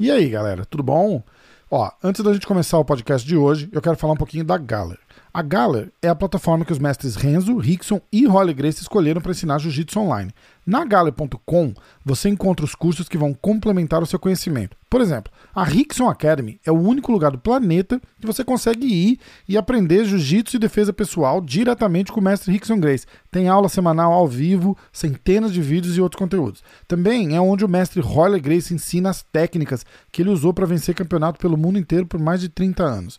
E aí, galera, tudo bom? Ó, antes da gente começar o podcast de hoje, eu quero falar um pouquinho da Galler. A Galler é a plataforma que os mestres Renzo, Rickson e Holly Grace escolheram para ensinar jiu-jitsu online. Na Galler.com você encontra os cursos que vão complementar o seu conhecimento. Por exemplo, a Rickson Academy é o único lugar do planeta que você consegue ir e aprender jiu-jitsu e defesa pessoal diretamente com o mestre Rickson Grace. Tem aula semanal ao vivo, centenas de vídeos e outros conteúdos. Também é onde o mestre Holly Grace ensina as técnicas que ele usou para vencer campeonato pelo mundo inteiro por mais de 30 anos.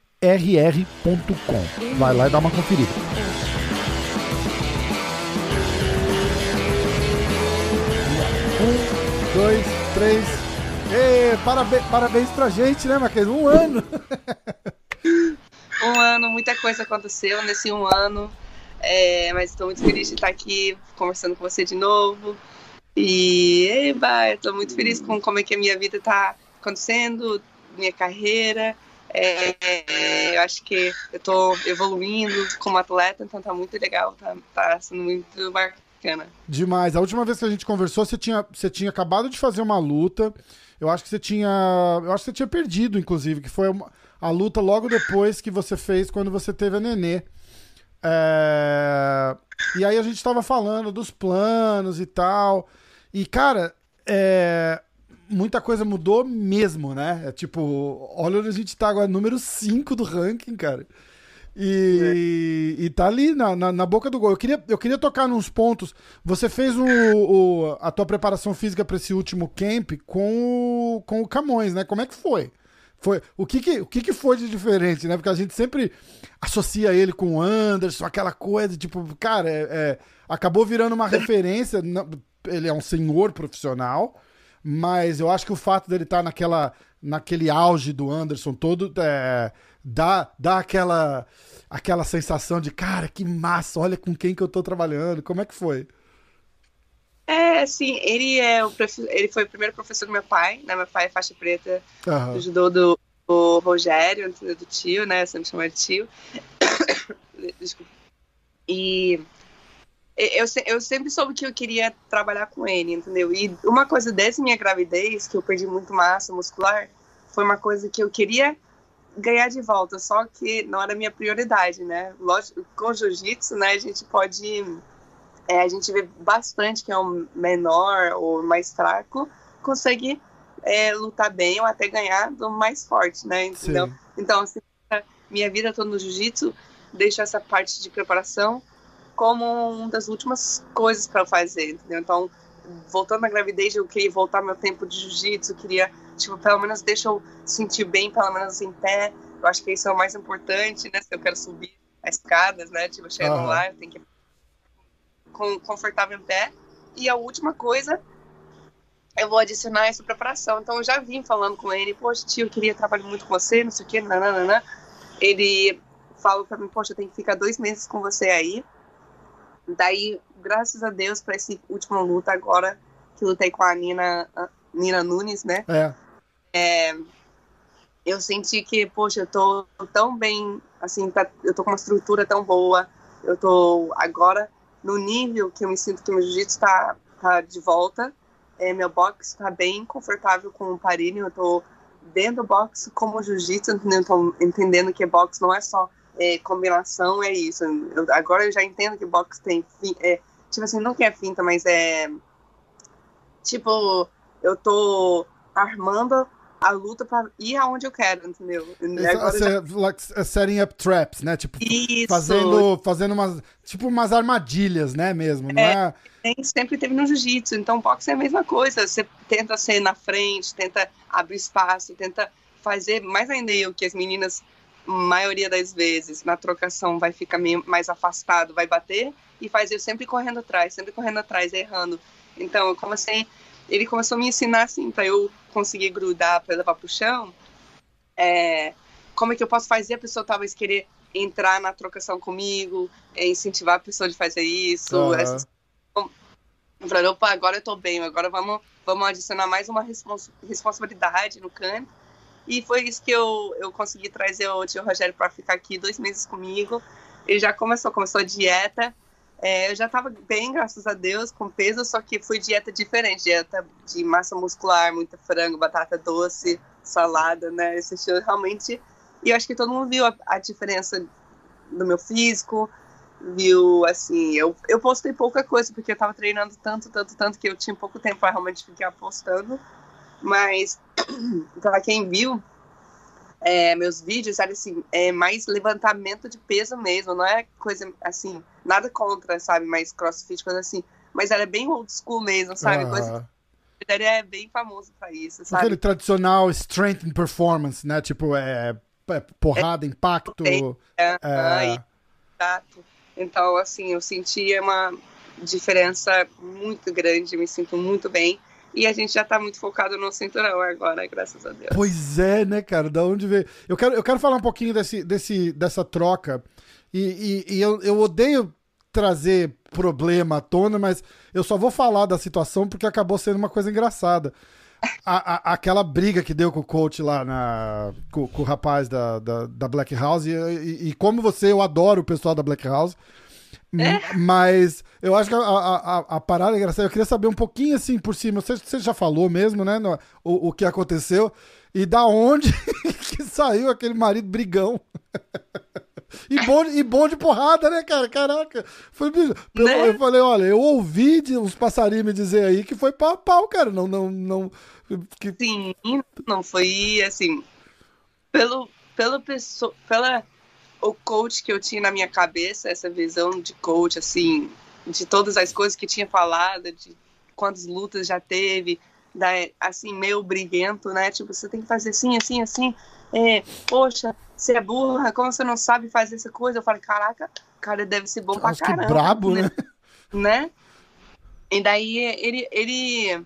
rr.com. Vai lá e dá uma conferida. Um, dois, três. Ei, parabéns, parabéns pra gente, né, Maquês? Um ano. um ano, muita coisa aconteceu nesse um ano. É, mas estou muito feliz de estar aqui conversando com você de novo. E eba, estou muito feliz com como é que a minha vida está acontecendo, minha carreira. É, eu acho que eu tô evoluindo como atleta, então tá muito legal, tá, tá sendo muito bacana. Demais. A última vez que a gente conversou, você tinha, você tinha acabado de fazer uma luta. Eu acho que você tinha. Eu acho que você tinha perdido, inclusive, que foi uma, a luta logo depois que você fez quando você teve a nenê. É... E aí a gente tava falando dos planos e tal. E, cara, é muita coisa mudou mesmo, né? É tipo, olha onde a gente tá agora, número 5 do ranking, cara. E, é. e tá ali na, na, na, boca do gol. Eu queria, eu queria tocar nos pontos. Você fez o, o a tua preparação física para esse último camp com o, com o Camões, né? Como é que foi? Foi, o que, que, o que, que foi de diferente, né? Porque a gente sempre associa ele com o Anderson, aquela coisa, tipo, cara, é, é acabou virando uma referência. Ele é um senhor profissional, mas eu acho que o fato dele estar tá naquela, naquele auge do Anderson todo é, dá, dá aquela, aquela sensação de, cara, que massa, olha com quem que eu tô trabalhando. Como é que foi? É, sim, ele é o ele foi o primeiro professor do meu pai, né? Meu pai é faixa preta uhum. do judô do, do Rogério, do tio, né? Sempre chamo de tio. Desculpa. E eu, eu sempre soube que eu queria trabalhar com ele, entendeu? E uma coisa dessa minha gravidez, que eu perdi muito massa muscular, foi uma coisa que eu queria ganhar de volta, só que não era minha prioridade, né? Lógico, com jiu-jitsu, né, a gente pode. É, a gente vê bastante que é um menor ou mais fraco consegue é, lutar bem ou até ganhar do mais forte, né? Entendeu? Sim. Então, assim, minha vida toda no jiu-jitsu, deixo essa parte de preparação como uma das últimas coisas para fazer, entendeu? Então, voltando à gravidez, eu queria voltar meu tempo de jiu-jitsu, queria, tipo, pelo menos deixa eu sentir bem, pelo menos em pé. Eu acho que isso é o mais importante, né? Se eu quero subir as escadas, né? Tipo, chegando uhum. lá, eu tenho que com confortável em pé. E a última coisa, eu vou adicionar essa preparação. Então, eu já vim falando com ele, poxa, tio, eu queria trabalhar muito com você, não sei o quê, nananana. Ele falou para mim, poxa, eu tenho que ficar dois meses com você aí Daí, graças a Deus, para esse último luta agora, que lutei com a Nina, a Nina Nunes, né? É. é. Eu senti que, poxa, eu tô tão bem, assim, tá, eu tô com uma estrutura tão boa, eu tô agora no nível que eu me sinto que meu jiu-jitsu tá, tá de volta, é, meu box tá bem confortável com o parinho, eu tô dentro do box como jiu-jitsu, entendendo, entendendo que box não é só é, combinação é isso. Eu, agora eu já entendo que boxe tem. É, tipo assim, não que é finta, mas é. Tipo, eu tô armando a luta para ir aonde eu quero, entendeu? Agora já... like, setting up traps, né? Tipo, Isso. fazendo, fazendo umas, tipo umas armadilhas, né, mesmo, não é? é... Sempre teve no jiu-jitsu, então boxe é a mesma coisa, você tenta ser na frente, tenta abrir espaço, tenta fazer, mais ainda eu que as meninas maioria das vezes, na trocação, vai ficar meio mais afastado, vai bater, e faz eu sempre correndo atrás, sempre correndo atrás, errando. Então, como assim, ele começou a me ensinar assim, para eu conseguir grudar, para levar pro chão. É, como é que eu posso fazer a pessoa talvez querer entrar na trocação comigo, é, incentivar a pessoa de fazer isso. Uhum. Essas... Eu falei, opa, agora eu tô bem, agora vamos, vamos adicionar mais uma respons responsabilidade no campo. E foi isso que eu, eu consegui trazer o tio Rogério para ficar aqui dois meses comigo. Ele já começou, começou a dieta. É, eu já estava bem, graças a Deus, com peso, só que foi dieta diferente, dieta de massa muscular, muito frango, batata doce, salada, né? Esse estilo realmente. E eu acho que todo mundo viu a, a diferença do meu físico, viu, assim, eu, eu postei pouca coisa, porque eu estava treinando tanto, tanto, tanto, que eu tinha pouco tempo para realmente ficar postando. Mas, para quem viu, é, meus vídeos era assim, é mais levantamento de peso mesmo, não é coisa assim, nada contra, sabe, mais crossfit, coisa assim, mas era bem old school mesmo, sabe, coisa ele é bem famoso pra isso, sabe? Aquele tradicional strength and performance, né, tipo, é, é porrada, é, impacto. É, é... Exato. Então, assim, eu senti uma diferença muito grande, me sinto muito bem. E a gente já tá muito focado no cinturão agora, graças a Deus. Pois é, né, cara? Da onde veio? Eu quero, eu quero falar um pouquinho desse, desse, dessa troca. E, e, e eu, eu odeio trazer problema à tona, mas eu só vou falar da situação porque acabou sendo uma coisa engraçada. A, a, aquela briga que deu com o coach lá na, com, com o rapaz da, da, da Black House. E, e, e, como você, eu adoro o pessoal da Black House. É. Mas eu acho que a, a, a, parada é engraçada. Eu queria saber um pouquinho assim por cima. Você, você já falou mesmo, né? No, o, o que aconteceu. E da onde que saiu aquele marido brigão. E bom, e bom de porrada, né, cara? Caraca. Foi, pelo, né? Eu falei, olha, eu ouvi de uns passarinhos me dizer aí que foi pau pau, cara. Não, não, não. Que... Sim, não foi assim. Pelo, pelo pessoa, pela o coach que eu tinha na minha cabeça, essa visão de coach, assim, de todas as coisas que tinha falado, de quantas lutas já teve, da, assim, meio briguento, né? Tipo, você tem que fazer assim, assim, assim. É, poxa, você é burra, como você não sabe fazer essa coisa? Eu falei, caraca, cara deve ser bom pra caramba. Que brabo, né? Né? E daí ele, ele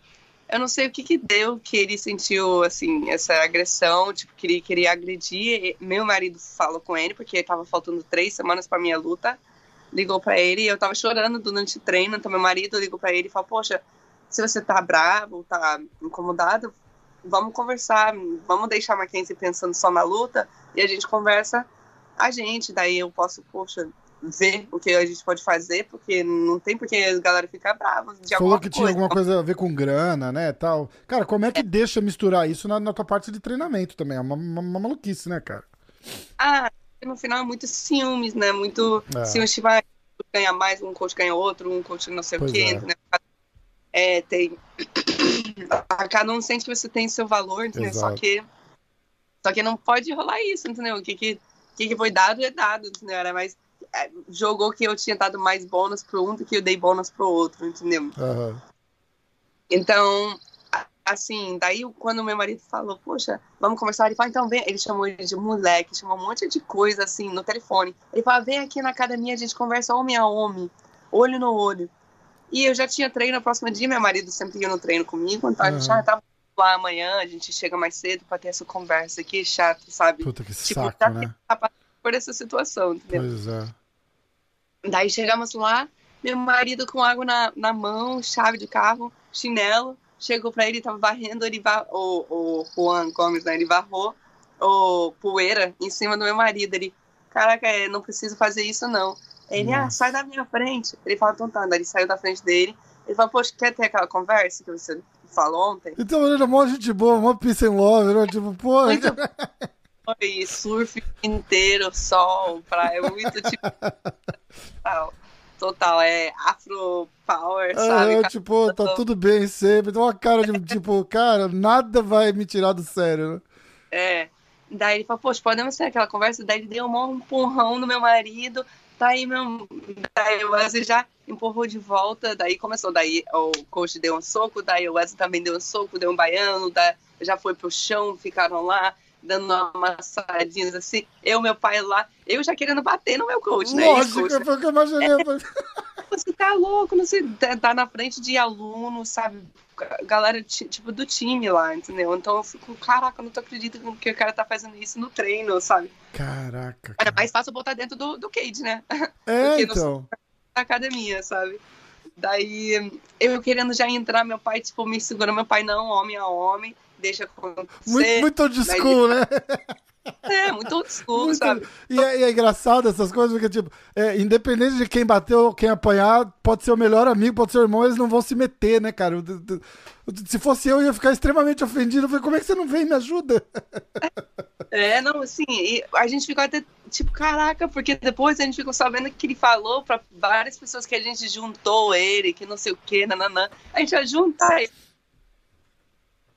eu não sei o que que deu que ele sentiu, assim, essa agressão, tipo, que ele queria agredir. Meu marido falou com ele, porque tava faltando três semanas pra minha luta, ligou para ele e eu tava chorando durante o treino, então meu marido ligou para ele e falou, poxa, se você tá bravo, tá incomodado, vamos conversar, vamos deixar a Mackenzie pensando só na luta e a gente conversa a gente, daí eu posso, poxa, ver o que a gente pode fazer, porque não tem porque a galera ficar brava de Falou que tinha alguma coisa a ver com grana, né, tal. Cara, como é que é. deixa misturar isso na, na, tua parte de treinamento também? É uma, uma, uma, maluquice, né, cara? Ah, no final é muito ciúmes, né, muito é. ciúmes, tipo, ah, ganha mais, um coach ganha outro, um coach não sei pois o quê, é. né? É, tem... Cada um sente que você tem seu valor, entendeu? Só que só que não pode rolar isso, entendeu? O que, que, que, que foi dado é dado, entendeu? Era mais jogou que eu tinha dado mais bônus pro um do que eu dei bônus pro outro, entendeu? Uhum. Então, assim, daí quando meu marido falou, poxa, vamos conversar, ele falou, então vem, ele chamou ele de moleque, chamou um monte de coisa assim no telefone. Ele falou, vem aqui na academia, a gente conversa homem a homem, olho no olho. E eu já tinha treino no próximo dia, meu marido sempre ia no treino comigo, então uhum. a gente já tava lá amanhã, a gente chega mais cedo para ter essa conversa aqui, chato, sabe? Puta que tipo, saco, tá né? por essa situação, entendeu? Pois é. Daí chegamos lá, meu marido com água na, na mão, chave de carro, chinelo, chegou pra ele, tava varrendo, ele var... o, o Juan Gomes, né, ele varrou o poeira em cima do meu marido, ele, caraca, é, não preciso fazer isso não. Ele, ah, Nossa. ah, sai da minha frente. Ele fala, então tá, ele saiu da frente dele, ele falou, poxa, quer ter aquela conversa que você falou ontem? Então, ele é mó gente boa, mó peace and love, né, tipo, pô... Muito... Foi surf inteiro, sol, praia, muito tipo. total, total, é afro power, sabe? Ah, tipo, tá tudo bem sempre. Tem uma cara de tipo, cara, nada vai me tirar do sério, né? É. Daí ele falou, poxa, podemos ter aquela conversa? Daí ele deu um empurrão no meu marido. Daí, meu, daí o Wesley já empurrou de volta. Daí começou. Daí o coach deu um soco. Daí o Wesley também deu um soco, deu um baiano. Daí já foi pro chão, ficaram lá dando uma amassadinha assim. Eu, meu pai lá, eu já querendo bater no meu coach, né? Lógico, coach, foi o que eu imaginei. É, você tá louco, não sei, tá, tá na frente de aluno, sabe? galera, tipo, do time lá, entendeu? Então eu fico, caraca, eu não tô acreditando que o cara tá fazendo isso no treino, sabe? Caraca. Era mais fácil botar dentro do, do cage, né? É, então. Na academia, sabe? Daí, eu querendo já entrar, meu pai, tipo, me segurou. Meu pai, não, homem a homem, deixa acontecer. Muito, muito old school, Daí, né? É, muito old school, muito... sabe? E é, e é, engraçado essas coisas, porque, tipo, é, independente de quem bateu, quem apanhar, pode ser o melhor amigo, pode ser o irmão, eles não vão se meter, né, cara? Se fosse eu, eu ia ficar extremamente ofendido. Eu falei, como é que você não vem e me ajuda? É, não, assim, a gente ficou até, tipo, caraca, porque depois a gente ficou sabendo que ele falou pra várias pessoas que a gente juntou ele, que não sei o que, nananã. A gente ia juntar ele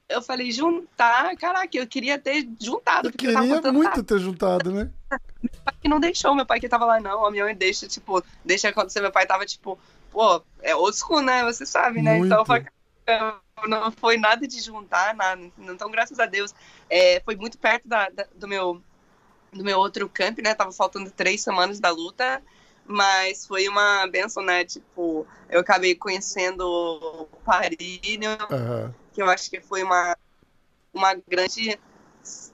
eu falei, juntar, caraca, eu queria ter juntado. Eu queria eu muito ter juntado, né? meu pai que não deixou, meu pai que tava lá, não, a minha mãe deixa, tipo, deixa acontecer, meu pai tava, tipo, pô, é old school, né, você sabe, né? Muito. Então, foi, não foi nada de juntar, nada, então, graças a Deus, é, foi muito perto da, da, do meu do meu outro camp, né, tava faltando três semanas da luta, mas foi uma benção, né, tipo, eu acabei conhecendo o Parinho, uhum que eu acho que foi uma, uma grande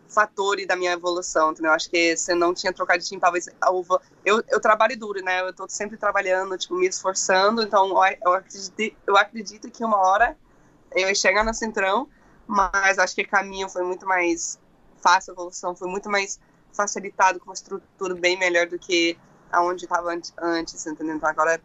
fator da minha evolução, entendeu? Acho que se eu não tinha trocado de time, talvez eu, eu trabalho duro, né? Eu tô sempre trabalhando, tipo, me esforçando, então eu acredito, eu acredito que uma hora eu ia chegar no centrão, mas acho que o caminho foi muito mais fácil, a evolução foi muito mais facilitado, com uma estrutura bem melhor do que aonde estava antes, entendeu? Então agora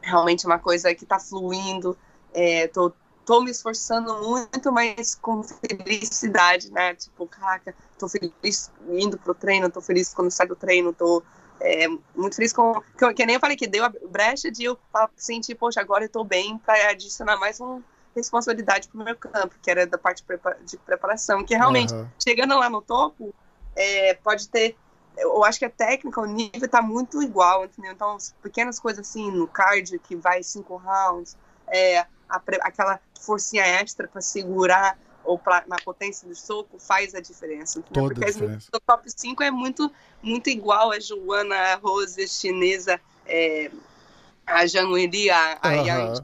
realmente é uma coisa que está fluindo, é, tô tô me esforçando muito, mas com felicidade, né? Tipo, caraca, tô feliz indo pro treino, tô feliz quando saio do treino, tô é, muito feliz com. Que, que, nem eu falei, que deu a brecha de eu sentir, poxa, agora eu tô bem para adicionar mais uma responsabilidade pro meu campo, que era da parte de preparação, que realmente, uhum. chegando lá no topo, é, pode ter. Eu acho que a técnica, o nível tá muito igual, entendeu? Então, pequenas coisas assim, no cardio, que vai cinco rounds, é, a, aquela forcinha extra para segurar ou pra, na potência do soco faz a diferença. Toda Porque a diferença. o top 5 é muito, muito igual a Joana, a Rose, a chinesa, é, a Janguiri, a, a, uhum.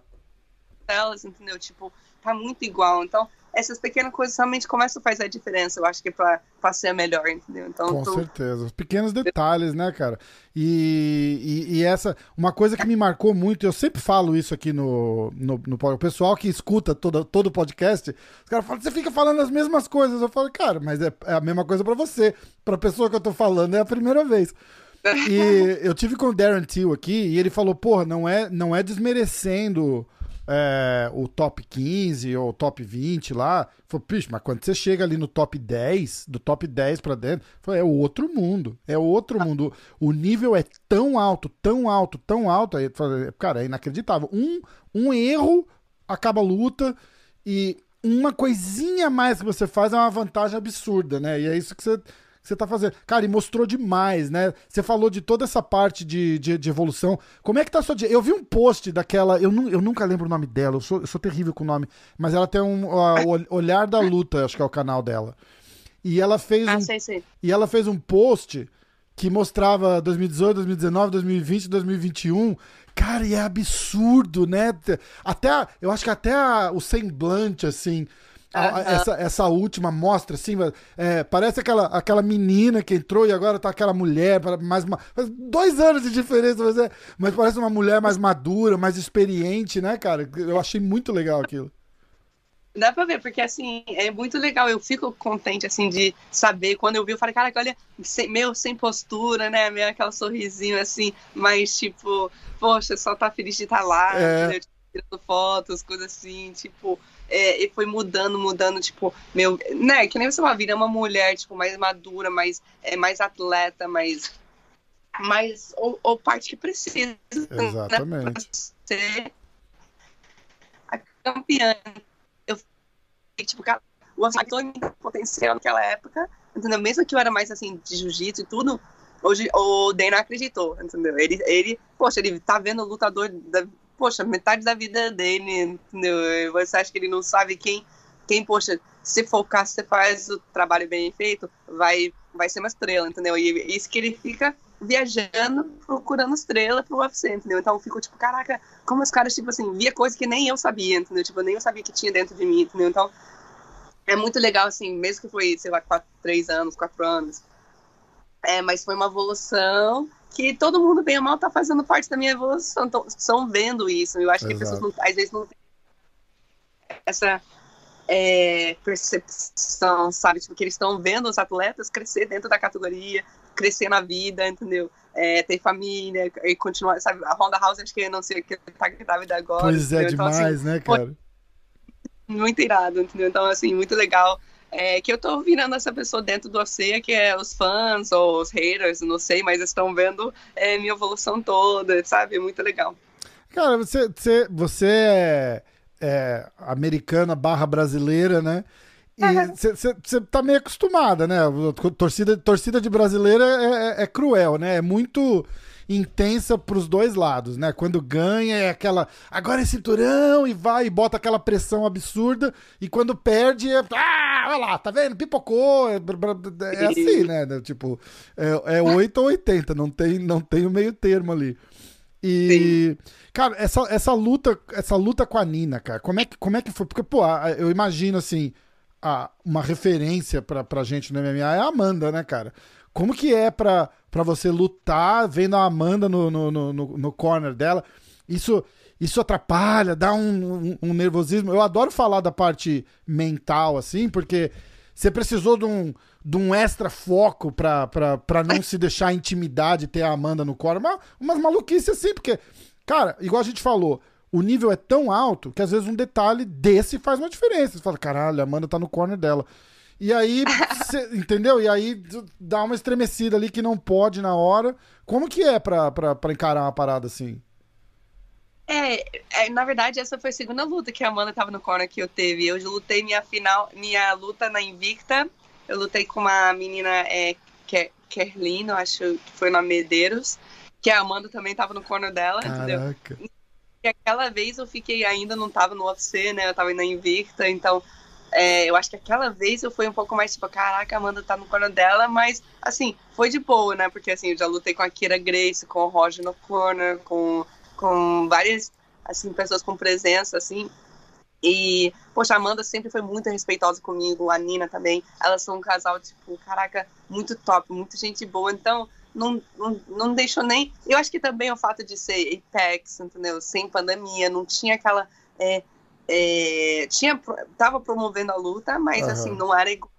a elas, entendeu? Tipo, tá muito igual. Então, essas pequenas coisas realmente começam a fazer a diferença, eu acho que pra, pra ser melhor, entendeu? Então, Com certeza. Os pequenos detalhes, né, cara? E, e, e, essa, uma coisa que me marcou muito, eu sempre falo isso aqui no, no, no o pessoal que escuta todo, todo o podcast, os caras falam, você fica falando as mesmas coisas. Eu falo, cara, mas é, é a mesma coisa para você. Pra pessoa que eu tô falando, é a primeira vez. E eu tive com o Darren Till aqui e ele falou, porra, não é, não é desmerecendo é, o top 15 ou top 20 lá. Falei, pixe, mas quando você chega ali no top 10, do top 10 para dentro, falei, é outro mundo. É outro mundo. O nível é tão alto, tão alto, tão alto. Aí, cara, é inacreditável. Um, um erro acaba a luta e uma coisinha mais que você faz é uma vantagem absurda, né? E é isso que você que você tá fazendo. Cara, e mostrou demais, né? Você falou de toda essa parte de, de, de evolução. Como é que tá a sua. Eu vi um post daquela. Eu, nu, eu nunca lembro o nome dela, eu sou, eu sou terrível com o nome. Mas ela tem um. Uh, Olhar da Luta, acho que é o canal dela. E ela fez ah, um. Sei, sei. E ela fez um post que mostrava 2018, 2019, 2020, 2021. Cara, e é absurdo, né? Até, eu acho que até o semblante, assim, essa, essa última mostra, assim, é, parece aquela, aquela menina que entrou e agora tá aquela mulher, mais uma, dois anos de diferença, mas, é, mas parece uma mulher mais madura, mais experiente, né, cara? Eu achei muito legal aquilo. Dá pra ver, porque assim, é muito legal. Eu fico contente, assim, de saber. Quando eu vi, eu falei, cara, olha, sem, meu, sem postura, né? Meio aquela sorrisinho, assim, mas tipo, poxa, só tá feliz de estar tá lá, é. Tipo, tirando fotos, coisas assim, tipo, é, e foi mudando, mudando, tipo, meu, né, que nem você vai vir, é uma mulher, tipo, mais madura, mais, é, mais atleta, mais, mais, ou, ou parte que precisa, né, Exatamente. Né, ser a campeã. Eu tipo, cara, o actor potencial naquela época, entendeu? Mesmo que eu era mais, assim, de jiu-jitsu e tudo, hoje o Dana acreditou, entendeu? Ele, ele, poxa, ele tá vendo o lutador da, poxa, metade da vida dele? Você acha que ele não sabe quem, quem poxa, se focar, se faz o trabalho bem feito, vai, vai ser uma estrela, entendeu? E isso que ele fica viajando, procurando estrela pro UFC, entendeu? Então eu fico tipo, caraca, como os caras, tipo assim, via coisa que nem eu sabia, entendeu? Tipo, nem eu sabia que tinha dentro de mim, entendeu? Então é muito legal, assim, mesmo que foi, sei lá, quatro, três anos, quatro anos. É, mas foi uma evolução que todo mundo, bem ou mal, tá fazendo parte da minha evolução, estão vendo isso. Eu acho Exato. que as pessoas, não, às vezes, não têm essa é, percepção, sabe? Tipo, que eles estão vendo os atletas crescer dentro da categoria, crescer na vida, entendeu? É, ter família e continuar, sabe? A Honda House, acho que não sei que tá grávida agora. Pois é, então, assim, demais, assim, né, cara? Muito irado, entendeu? Então, assim, muito legal. É, que eu tô virando essa pessoa dentro do UFC, que é os fãs ou os haters, não sei, mas estão vendo é, minha evolução toda, sabe? Muito legal. Cara, você, você, você é é, americana barra brasileira, né? E você tá meio acostumada, né? Torcida, torcida de brasileira é, é, é cruel, né? É muito intensa pros dois lados, né? Quando ganha é aquela. Agora é cinturão e vai e bota aquela pressão absurda. E quando perde é. Ah, olha lá, tá vendo? Pipocou. É, é assim, né? Tipo, é, é 8 ou 80, não tem, não tem o meio termo ali. E, Sim. cara, essa, essa luta, essa luta com a Nina, cara, como é que, como é que foi? Porque, pô, eu imagino assim, a, uma referência pra, pra gente no MMA é a Amanda, né, cara? Como que é pra, pra você lutar vendo a Amanda no, no, no, no corner dela? Isso, isso atrapalha, dá um, um, um, nervosismo. Eu adoro falar da parte mental, assim, porque você precisou de um, de um extra foco pra, pra, pra não se deixar intimidar de ter a Amanda no coro. Uma, umas maluquices assim, porque, cara, igual a gente falou, o nível é tão alto que às vezes um detalhe desse faz uma diferença. Você fala, caralho, a Amanda tá no corner dela. E aí, cê, entendeu? E aí dá uma estremecida ali que não pode na hora. Como que é pra, pra, pra encarar uma parada assim? É, é, na verdade, essa foi a segunda luta que a Amanda tava no corner que eu teve. Eu lutei minha final, minha luta na Invicta eu lutei com uma menina, é, Kerlino, acho que foi na Medeiros, que a Amanda também tava no corner dela, Caraca. entendeu? E aquela vez eu fiquei, ainda não tava no UFC, né? Eu tava na Invicta, então é, eu acho que aquela vez eu fui um pouco mais tipo, caraca, a Amanda tá no corner dela, mas assim, foi de boa, né? Porque assim, eu já lutei com a Kira Grace, com o Roger no corner, com, com várias assim, pessoas com presença, assim. E, poxa, a Amanda sempre foi muito respeitosa comigo, a Nina também. Elas são um casal, tipo, caraca, muito top, muita gente boa. Então, não, não, não deixou nem. Eu acho que também o fato de ser Apex, entendeu? Sem pandemia, não tinha aquela. É, é, tinha, tava promovendo a luta, mas uhum. assim, não era igual.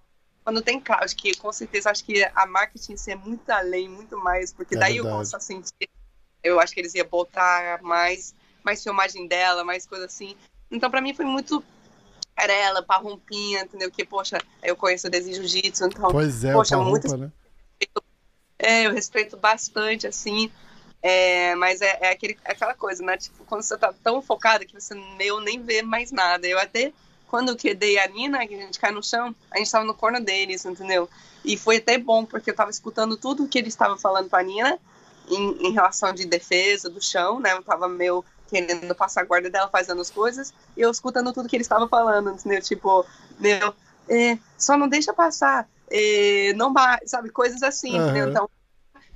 Quando tem crowd, que com certeza acho que a marketing ser muito além, muito mais, porque é daí verdade. eu posso a sentir. Eu acho que eles iam botar mais, mais filmagem dela, mais coisa assim. Então, para mim, foi muito. Era ela, parrumpinha, entendeu? Que, poxa, eu conheço desde jiu-jitsu, então. Pois é, poxa, muito. Né? É, eu respeito bastante, assim. É, mas é, é aquele, aquela coisa, né? Tipo, quando você tá tão focada que você meio nem vê mais nada. Eu até, quando eu quedei a Nina, que a gente cai no chão, a gente tava no corno deles, entendeu? E foi até bom, porque eu tava escutando tudo que ele estava falando pra Nina em, em relação de defesa do chão, né? Eu tava meio querendo passar a guarda dela, fazendo as coisas, e eu escutando tudo que ele estava falando, entendeu? Tipo, meu, é, só não deixa passar, é, não sabe, coisas assim, uhum. entendeu? Então,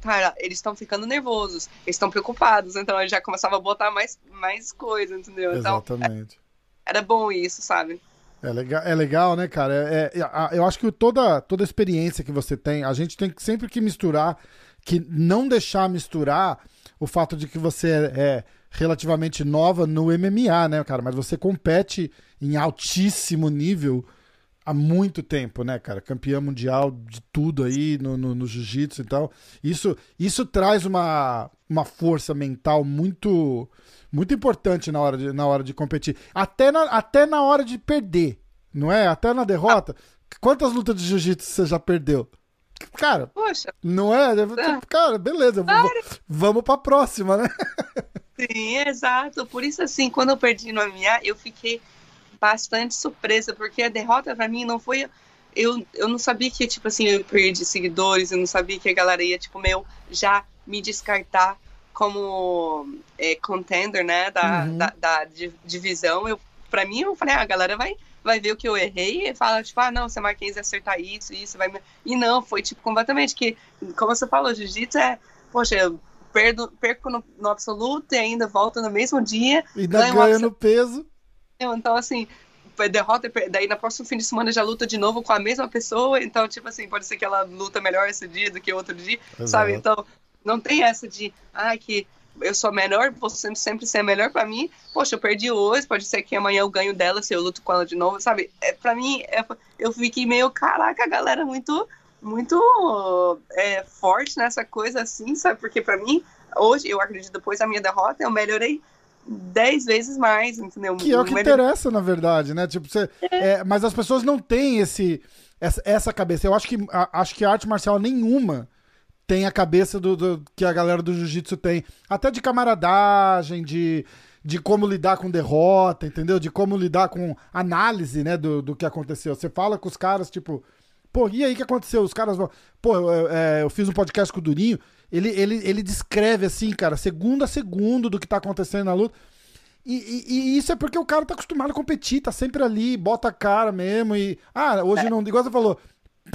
cara, eles estão ficando nervosos, eles estão preocupados, então eu já começava a botar mais, mais coisas, entendeu? Então, Exatamente. Então, era bom isso, sabe? É legal, é legal, né, cara? É, é, eu acho que toda, toda experiência que você tem, a gente tem que sempre que misturar, que não deixar misturar o fato de que você é, é relativamente nova no MMA, né, cara? Mas você compete em altíssimo nível há muito tempo, né, cara? Campeã mundial de tudo aí no, no, no jiu-jitsu e tal. Isso, isso traz uma, uma força mental muito muito importante na hora de, na hora de competir. Até na, até na hora de perder, não é? Até na derrota. Quantas lutas de jiu-jitsu você já perdeu? Cara, Poxa. não é? Cara, beleza, vamos, vamos pra próxima, né? Sim, exato. Por isso, assim, quando eu perdi no MMA, eu fiquei bastante surpresa, porque a derrota para mim não foi. Eu, eu não sabia que, tipo assim, eu perdi seguidores, eu não sabia que a galera ia, tipo, meu, já me descartar como é, contender, né, da, uhum. da, da, divisão. Eu, pra mim, eu falei, ah, a galera vai, vai ver o que eu errei e fala, tipo, ah, não, você Marquinhos acertar isso, isso, vai. E não, foi, tipo, completamente que, como você falou, jiu-jitsu é poxa, eu perdo, perco no, no absoluto e ainda volto no mesmo dia. E ainda ganha no peso. Então, assim, derrota, daí na próxima fim de semana já luta de novo com a mesma pessoa, então, tipo assim, pode ser que ela luta melhor esse dia do que outro dia, Exato. sabe? Então, não tem essa de, ah, que eu sou melhor, vou sempre, sempre ser melhor para mim. Poxa, eu perdi hoje, pode ser que amanhã eu ganho dela se eu luto com ela de novo, sabe? É, para mim, é, eu fiquei meio, caraca, a galera muito, muito é, forte nessa coisa assim, sabe? Porque para mim, hoje, eu acredito, depois da minha derrota, eu melhorei dez vezes mais, entendeu? Que é o que melhor... interessa, na verdade, né? Tipo, você, é. É, mas as pessoas não têm esse, essa, essa cabeça. Eu acho que, a, acho que arte marcial nenhuma tem a cabeça do, do que a galera do jiu-jitsu tem. Até de camaradagem, de, de como lidar com derrota, entendeu? De como lidar com análise, né, do, do que aconteceu. Você fala com os caras, tipo, pô, e aí o que aconteceu? Os caras vão. Pô, eu, eu, é, eu, fiz um podcast com o Durinho, ele, ele, ele descreve assim, cara, segundo a segundo do que tá acontecendo na luta. E, e, e, isso é porque o cara tá acostumado a competir, tá sempre ali, bota a cara mesmo. E. Ah, hoje é. não. Igual você falou,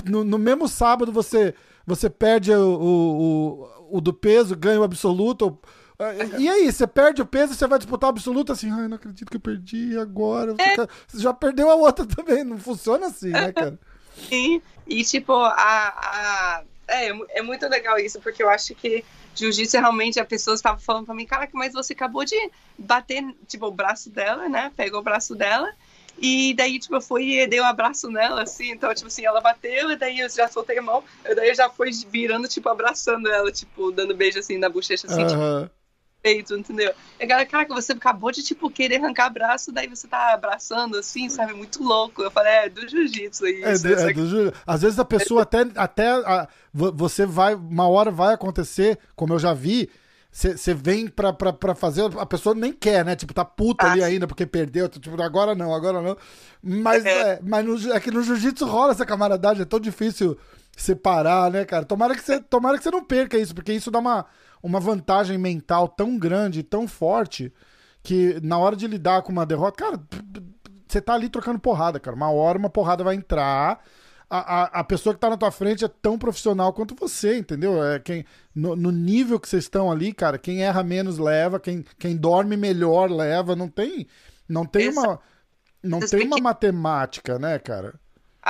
no, no mesmo sábado você você perde o, o, o, do peso, ganha o absoluto. E aí, você perde o peso, você vai disputar o absoluto assim, ai, não acredito que eu perdi agora. Você já perdeu a outra também, não funciona assim, né, cara? Sim, e tipo, a, a... É, é muito legal isso, porque eu acho que jiu-jitsu realmente, as pessoas estavam falando pra mim, cara, mas você acabou de bater, tipo, o braço dela, né? Pegou o braço dela e daí, tipo, eu fui e dei um abraço nela, assim. Então, tipo assim, ela bateu, e daí eu já soltei a mão. E daí eu já fui virando, tipo, abraçando ela, tipo, dando beijo, assim, na bochecha, assim, tipo, peito, entendeu? E a galera, caraca, você acabou de, tipo, querer arrancar braço, daí você tá abraçando, assim, sabe? Muito louco. Eu falei, é, do jiu-jitsu aí. É, é, do jiu Às vezes a pessoa até, até a, você vai, uma hora vai acontecer, como eu já vi, você vem pra, pra, pra fazer, a pessoa nem quer, né? Tipo, tá puta ah, ali ainda porque perdeu. Tipo, agora não, agora não. Mas é, é mas no, é que no jiu-jitsu rola essa camaradagem, é tão difícil separar, né, cara? Tomara que você tomara que você não perca isso, porque isso dá uma, uma vantagem mental tão grande, tão forte, que na hora de lidar com uma derrota, cara, você tá ali trocando porrada, cara. Uma hora uma porrada vai entrar a, a, a, pessoa que tá na tua frente é tão profissional quanto você, entendeu? É quem no, no, nível que vocês estão ali, cara, quem erra menos leva, quem, quem dorme melhor leva, não tem não tem uma não tem uma matemática, né, cara?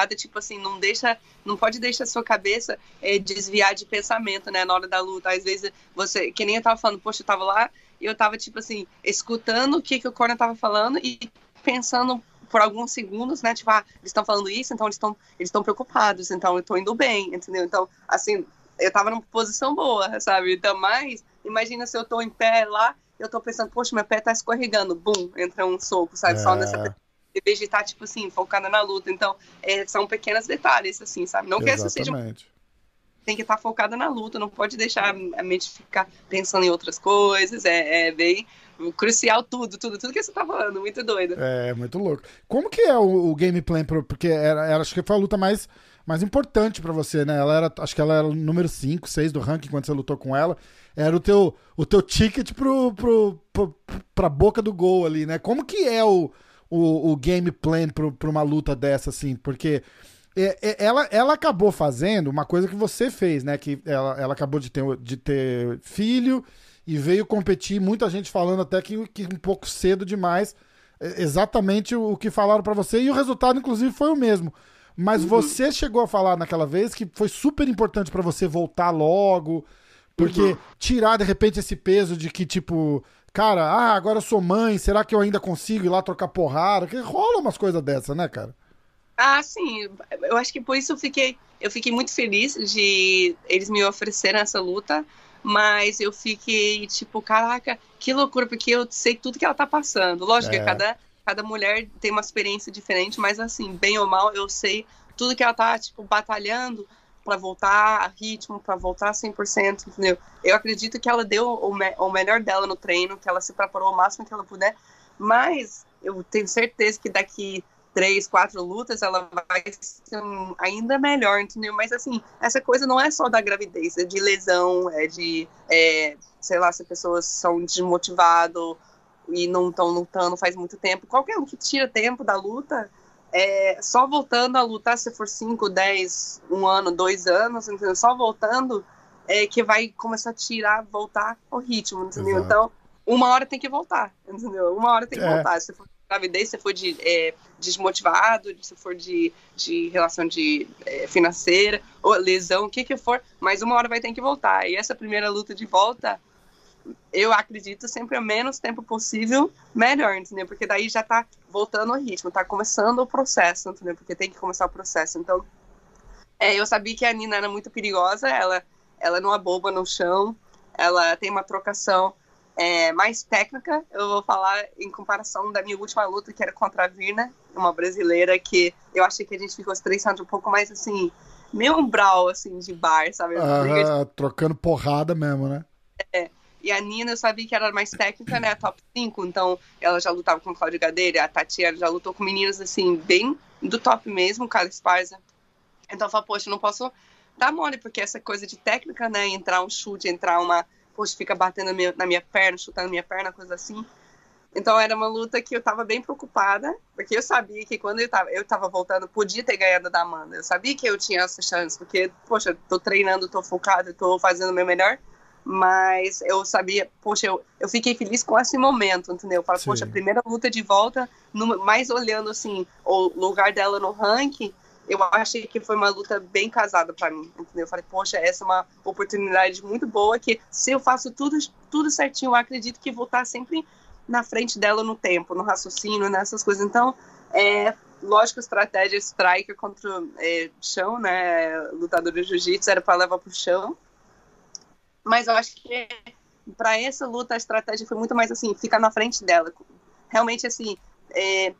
Tipo assim, não deixa, não pode deixar a sua cabeça é, desviar de pensamento, né, na hora da luta. Às vezes você, que nem eu tava falando, poxa, eu tava lá e eu tava tipo assim, escutando o que que o Corner tava falando e pensando por alguns segundos, né? Tipo, ah, eles estão falando isso, então eles estão eles estão preocupados, então eu estou indo bem, entendeu? Então, assim, eu tava numa posição boa, sabe? Então, mas imagina se eu tô em pé lá, eu tô pensando, poxa, meu pé tá escorregando, bum, entra um soco, sabe? É. Só nessa em vez de estar, tipo assim, focada na luta. Então, é, são pequenos detalhes, assim, sabe? Não Exatamente. que essa seja. Tem que estar focada na luta, não pode deixar a mente ficar pensando em outras coisas. É, é bem crucial tudo, tudo, tudo que você tá falando, muito doido. É, muito louco. Como que é o, o gameplay, porque era, era, acho que foi a luta mais, mais importante para você, né? Ela era, acho que ela era o número 5, 6 do ranking quando você lutou com ela. Era o teu, o teu ticket pro, pro, pro, pra boca do gol ali, né? Como que é o, o, o game plan pro, pra uma luta dessa, assim? Porque é, é, ela, ela acabou fazendo uma coisa que você fez, né? Que ela, ela acabou de ter, de ter filho e veio competir, muita gente falando até que, que um pouco cedo demais, é, exatamente o que falaram para você, e o resultado, inclusive, foi o mesmo. Mas uhum. você chegou a falar naquela vez que foi super importante para você voltar logo, porque uhum. tirar de repente esse peso de que, tipo, cara, ah, agora eu sou mãe, será que eu ainda consigo ir lá trocar porrada? Que rola umas coisas dessa, né, cara? Ah, sim. Eu acho que por isso eu fiquei, eu fiquei muito feliz de eles me oferecerem essa luta mas eu fiquei tipo, caraca, que loucura, porque eu sei tudo que ela tá passando. Lógico é. que cada, cada mulher tem uma experiência diferente, mas assim, bem ou mal, eu sei tudo que ela tá, tipo, batalhando para voltar a ritmo, para voltar 100%, entendeu? Eu acredito que ela deu o, me o melhor dela no treino, que ela se preparou o máximo que ela puder, mas eu tenho certeza que daqui três, quatro lutas, ela vai ser ainda melhor, entendeu? Mas assim, essa coisa não é só da gravidez, é de lesão, é de, é, sei lá, se pessoas são desmotivadas e não estão lutando faz muito tempo. Qualquer um que tira tempo da luta, é, só voltando a lutar, se for 5, 10, um ano, dois anos, entendeu? Só voltando, é, que vai começar a tirar, voltar ao ritmo, entendeu? Exato. Então, uma hora tem que voltar, entendeu? Uma hora tem que é. voltar. Se for de gravidez, se for de é, desmotivado, se for de, de relação de é, financeira, ou lesão, o que que for, mas uma hora vai ter que voltar. E essa primeira luta de volta, eu acredito sempre o menos tempo possível, melhor, entendeu? Porque daí já tá voltando ao ritmo, tá começando o processo, entendeu? Porque tem que começar o processo. Então, é, eu sabia que a Nina era muito perigosa, ela, ela não aboba no chão, ela tem uma trocação é, mais técnica, eu vou falar em comparação da minha última luta, que era contra a Virna, uma brasileira que eu achei que a gente ficou estressando um pouco mais assim, meio umbral, assim, de bar, sabe? Ah, trocando porrada mesmo, né? É. E a Nina, eu sabia que era mais técnica, né? Top 5, então ela já lutava com o Claudio Gadeira, a Tatiana já lutou com meninas, assim, bem do top mesmo, Carla Esparza. Então eu falei, poxa, não posso dar mole, porque essa coisa de técnica, né? Entrar um chute, entrar uma. Poxa, fica batendo na minha, na minha perna, chutando minha perna, coisa assim. Então era uma luta que eu tava bem preocupada, porque eu sabia que quando eu tava, eu tava voltando, podia ter ganhado da Amanda. Eu sabia que eu tinha essa chance, porque, poxa, tô treinando, tô focado, tô fazendo o meu melhor. Mas eu sabia, poxa, eu, eu fiquei feliz com esse momento, entendeu? Eu falei, poxa, primeira luta de volta, no, mais olhando assim, o lugar dela no ranking, eu achei que foi uma luta bem casada para mim, entendeu? Eu falei, poxa, essa é uma oportunidade muito boa que se eu faço tudo, tudo certinho, eu acredito que vou estar sempre na frente dela no tempo, no raciocínio, nessas coisas. Então, é, lógico, estratégia striker contra é, chão, né? Lutador de jiu-jitsu era para levar pro chão. Mas eu acho que para essa luta a estratégia foi muito mais assim, ficar na frente dela. Realmente, assim, é,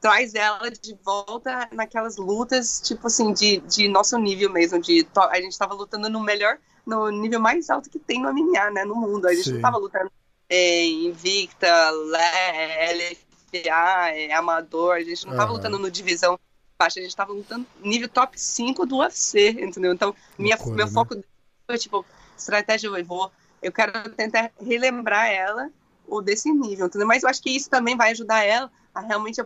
traz ela de volta naquelas lutas, tipo assim, de, de nosso nível mesmo. De, a gente estava lutando no melhor, no nível mais alto que tem no MMA, né? No mundo. A gente Sim. não estava lutando é, Invicta, LFA, é, Amador. A gente não estava uhum. lutando no divisão baixa, a gente estava lutando nível top 5 do UFC, entendeu? Então, minha, Loucura, meu né? foco foi, tipo, estratégia eu vou, eu quero tentar relembrar ela o desse nível, entendeu? Mas eu acho que isso também vai ajudar ela a realmente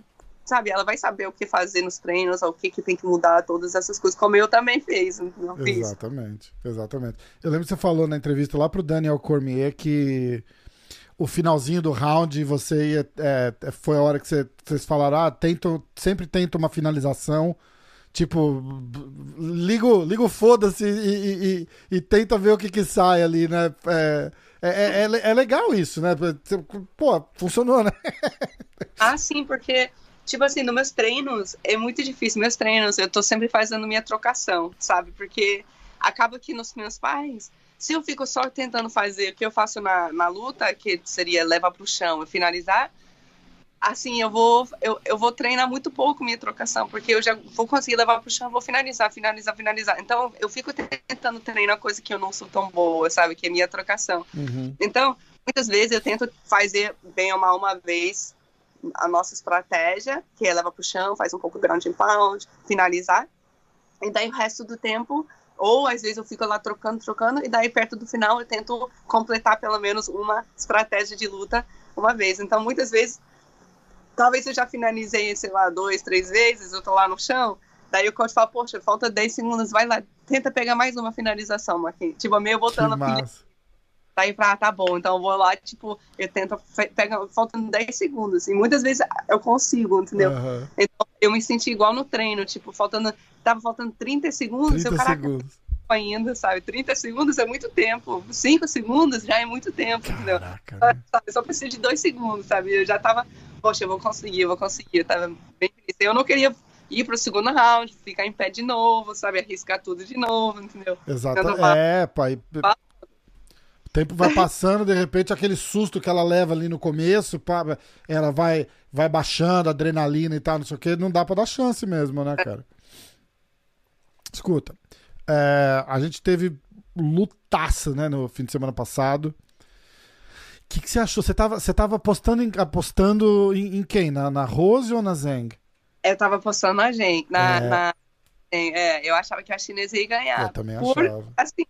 sabe, ela vai saber o que fazer nos treinos, o que, que tem que mudar, todas essas coisas, como eu também fiz. Exatamente, exatamente. Eu lembro que você falou na entrevista lá pro Daniel Cormier que o finalzinho do round você ia, é, é foi a hora que você, vocês falaram, ah, tento, sempre tento uma finalização, tipo, ligo, ligo foda-se e, e, e, tenta ver o que que sai ali, né? É, é, é, é, é legal isso, né? Pô, funcionou, né? ah, sim, porque Tipo assim, nos meus treinos é muito difícil. Meus treinos, eu tô sempre fazendo minha trocação, sabe? Porque acaba que nos meus pais, se eu fico só tentando fazer o que eu faço na, na luta, que seria levar pro chão e finalizar, assim, eu vou, eu, eu vou treinar muito pouco minha trocação, porque eu já vou conseguir levar pro chão, vou finalizar, finalizar, finalizar. Então, eu fico tentando treinar coisa que eu não sou tão boa, sabe? Que é minha trocação. Uhum. Então, muitas vezes eu tento fazer bem ou mal uma vez, a nossa estratégia, que é levar para o chão, faz um pouco ground and pound, finalizar. E daí o resto do tempo, ou às vezes eu fico lá trocando, trocando, e daí perto do final eu tento completar pelo menos uma estratégia de luta uma vez. Então muitas vezes, talvez eu já finalizei, sei lá, dois, três vezes, eu tô lá no chão, daí o coach fala, poxa, falta 10 segundos, vai lá, tenta pegar mais uma finalização, Marquinhos. Tipo, meio botando a pilha Daí pra, ah, tá bom, então eu vou lá, tipo, eu tento, pega, faltando 10 segundos. E muitas vezes eu consigo, entendeu? Uhum. Então eu me senti igual no treino, tipo, faltando, tava faltando 30 segundos, 30 eu, caraca, segundos. Ainda, sabe? 30 segundos é muito tempo, 5 segundos já é muito tempo, entendeu? Caraca, sabe? Só preciso de 2 segundos, sabe? Eu já tava, poxa, eu vou conseguir, eu vou conseguir, eu tava bem feliz. Eu não queria ir pro segundo round, ficar em pé de novo, sabe? Arriscar tudo de novo, entendeu? Exato. É, pai tempo vai passando, de repente aquele susto que ela leva ali no começo, pá, ela vai vai baixando a adrenalina e tal, não sei o que, não dá pra dar chance mesmo, né, cara? Escuta, é, a gente teve lutaça, né, no fim de semana passado. O que, que você achou? Você tava, você tava apostando em, apostando em, em quem? Na, na Rose ou na Zeng? Eu tava apostando na gente, na, é... na é, eu achava que a chinesa ia ganhar. Eu também achava. Por, assim,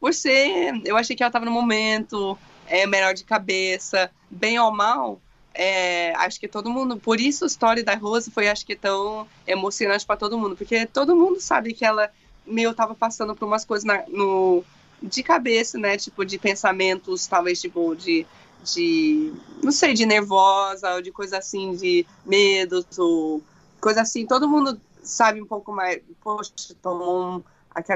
por ser, eu achei que ela estava no momento, é, melhor de cabeça, bem ou mal, é, acho que todo mundo, por isso a história da Rose foi, acho que tão emocionante para todo mundo, porque todo mundo sabe que ela meio tava passando por umas coisas na, no, de cabeça, né? Tipo, de pensamentos, talvez, tipo, de, de não sei, de nervosa, ou de coisa assim, de medos, ou coisa assim. Todo mundo sabe um pouco mais, poxa, tomou um,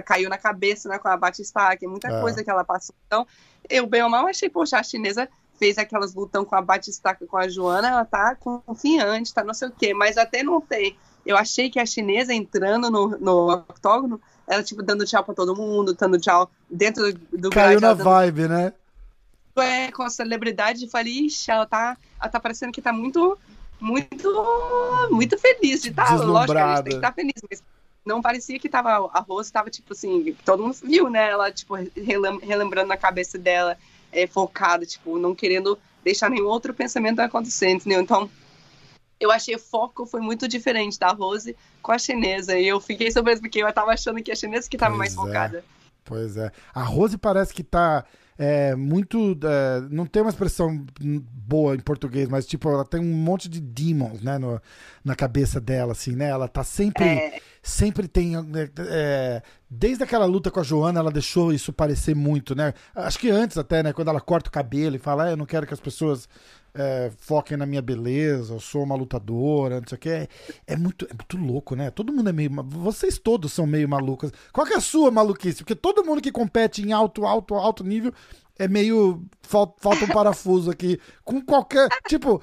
caiu na cabeça né, com a Batistaca, muita é. coisa que ela passou. Então, eu bem ou mal achei, poxa, a chinesa fez aquelas lutão com a Batistaca com a Joana, ela tá confiante, tá não sei o quê, mas até não tem. Eu achei que a chinesa entrando no, no octógono, ela, tipo, dando tchau pra todo mundo, dando tchau dentro do Caiu na vibe, né? É, com a celebridade, falei, ixi, ela tá, ela tá parecendo que tá muito, muito, muito feliz de estar. Tá, lógico, a gente tem que estar tá feliz, mas não parecia que tava, a Rose tava, tipo assim, todo mundo viu, né? Ela, tipo, relembrando na cabeça dela, é, focada, tipo, não querendo deixar nenhum outro pensamento acontecer, entendeu? Então, eu achei o foco foi muito diferente da Rose com a chinesa. E eu fiquei surpresa, porque eu tava achando que a chinesa que tava pois mais é. focada. Pois é. A Rose parece que tá é, muito. É, não tem uma expressão boa em português, mas tipo, ela tem um monte de demons, né, no, na cabeça dela, assim, né? Ela tá sempre. É. Sempre tem. É, é, desde aquela luta com a Joana, ela deixou isso parecer muito, né? Acho que antes até, né? Quando ela corta o cabelo e fala, ah, eu não quero que as pessoas é, foquem na minha beleza, eu sou uma lutadora, não sei o que. É, é, muito, é muito louco, né? Todo mundo é meio. Vocês todos são meio malucos. Qual que é a sua maluquice? Porque todo mundo que compete em alto, alto, alto nível é meio. Falta, falta um parafuso aqui. Com qualquer. Tipo.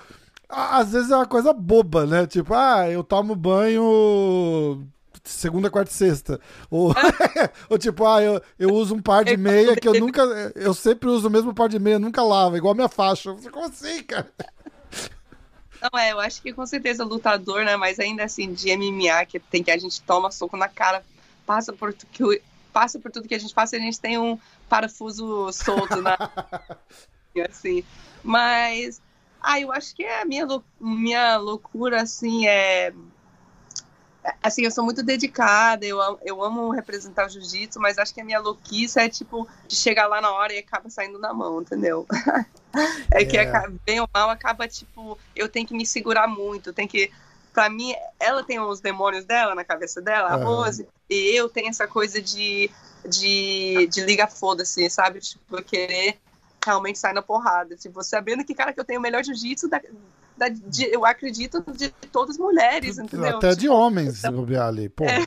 Às vezes é uma coisa boba, né? Tipo, ah, eu tomo banho segunda, quarta e sexta. Ou, ou tipo, ah, eu, eu uso um par de meia que eu nunca. Eu sempre uso o mesmo par de meia, nunca lavo, igual a minha faixa. Como assim, cara? Não, é, eu acho que com certeza lutador, né? Mas ainda assim, de MMA, que tem que a gente toma soco na cara, passa por, que, passa por tudo que a gente passa, a gente tem um parafuso solto, né? assim. Mas, ah, eu acho que é a minha, minha loucura, assim, é assim, eu sou muito dedicada, eu, eu amo representar o jiu-jitsu, mas acho que a minha louquice é, tipo, de chegar lá na hora e acaba saindo na mão, entendeu? é que, é. bem ou mal, acaba, tipo, eu tenho que me segurar muito, tem que... Pra mim, ela tem os demônios dela na cabeça dela, a uhum. Rose, e eu tenho essa coisa de, de, de liga foda-se, sabe? Tipo, querer realmente sair na porrada. Tipo, sabendo que, cara, que eu tenho o melhor jiu-jitsu da, da, de, eu acredito, de todas as mulheres, entendeu? Até tipo, de homens, então, ali, pô. É,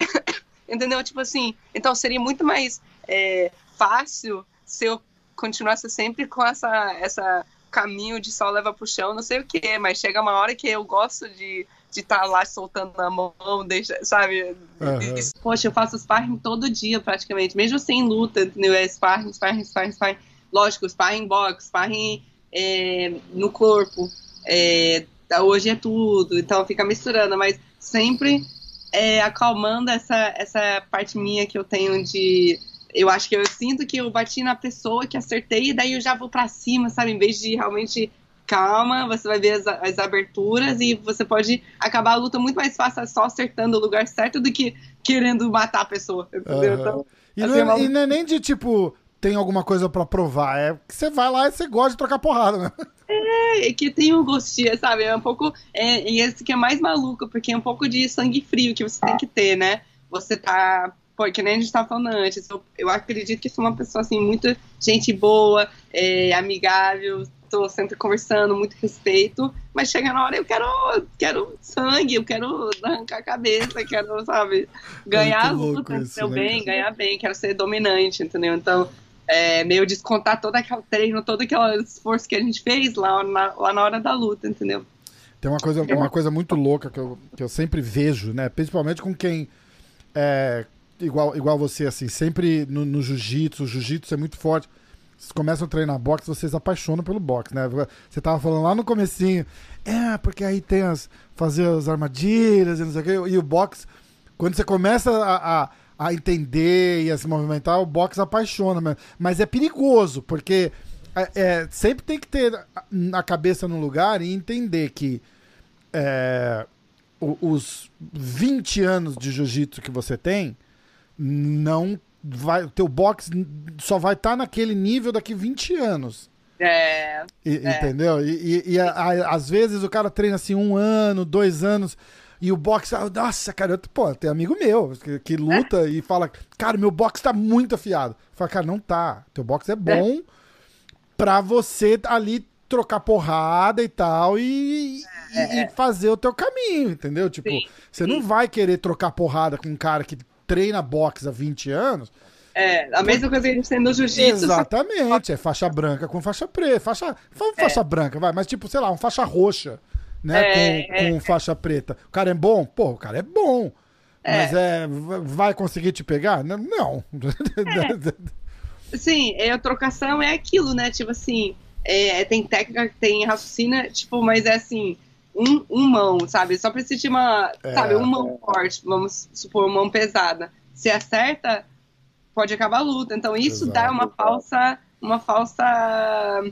entendeu? Tipo assim, então seria muito mais é, fácil se eu continuasse sempre com essa, essa caminho de só leva pro chão, não sei o que, mas chega uma hora que eu gosto de de estar tá lá soltando na mão, deixa, sabe? Uhum. Poxa, eu faço sparring todo dia praticamente, mesmo sem luta, entendeu? É sparring, sparring, sparring, sparring. Lógico, sparring box, sparring é, no corpo é, hoje é tudo, então fica misturando, mas sempre é, acalmando essa, essa parte minha que eu tenho de. Eu acho que eu sinto que eu bati na pessoa que acertei, e daí eu já vou para cima, sabe? Em vez de realmente calma, você vai ver as, as, aberturas e você pode acabar a luta muito mais fácil só acertando o lugar certo do que querendo matar a pessoa. Entendeu? Uhum. Então, e, assim, não é, uma... e não é nem de tipo, tem alguma coisa para provar. É que você vai lá e você gosta de trocar porrada, né? É, que tem um gostinho, sabe? É um pouco. É, e esse que é mais maluco, porque é um pouco de sangue frio que você tem que ter, né? Você tá. Pô, que nem a gente tava falando antes. Eu, eu acredito que sou uma pessoa, assim, muito gente boa, é, amigável, tô sempre conversando, muito respeito, mas chega na hora eu quero, quero sangue, eu quero arrancar a cabeça, quero, sabe, ganhar a luta, entendeu? Né? Bem, ganhar bem, quero ser dominante, entendeu? Então, é, meio descontar todo aquele treino, todo aquele esforço que a gente fez lá na, lá na hora da luta, entendeu? Tem uma coisa, uma coisa muito louca que eu, que eu sempre vejo, né? Principalmente com quem é igual, igual você, assim, sempre no, no jiu-jitsu, o jiu-jitsu é muito forte. Vocês começam a treinar boxe, vocês apaixonam pelo boxe, né? Você tava falando lá no comecinho, é, porque aí tem as. fazer as armadilhas e não sei o quê. E o boxe, quando você começa a, a a entender e a se movimentar, o boxe apaixona. Mas é perigoso, porque é, é, sempre tem que ter a cabeça no lugar e entender que é, os 20 anos de jiu-jitsu que você tem, não vai. O teu boxe só vai estar tá naquele nível daqui 20 anos. É. E, é. Entendeu? E, e, e a, a, às vezes o cara treina assim um ano, dois anos E o boxe, ah, nossa, cara, eu, pô, tem amigo meu que, que luta é. e fala, cara, meu boxe tá muito afiado. Fala, cara, não tá. Teu boxe é bom é. pra você ali trocar porrada e tal e, é. e, fazer o teu caminho, entendeu? Tipo, sim, você sim. não vai querer trocar porrada com um cara que treina boxe há 20 anos. É, a mesma coisa que a gente tem no jiu-jitsu. Exatamente, é faixa branca com faixa preta. Faixa, faixa é. branca, vai, mas tipo, sei lá, um faixa roxa né? É, com, é, com faixa preta. O cara é bom? Pô, o cara é bom. É. Mas é, vai conseguir te pegar? Não. É. Sim, a trocação é aquilo, né? Tipo assim, é, tem técnica, tem raciocínio, tipo, mas é assim, um, um mão, sabe? Só precisa de uma, é, sabe, uma mão forte, vamos supor, uma mão pesada. Se acerta, pode acabar a luta. Então isso Exato. dá uma falsa, uma falsa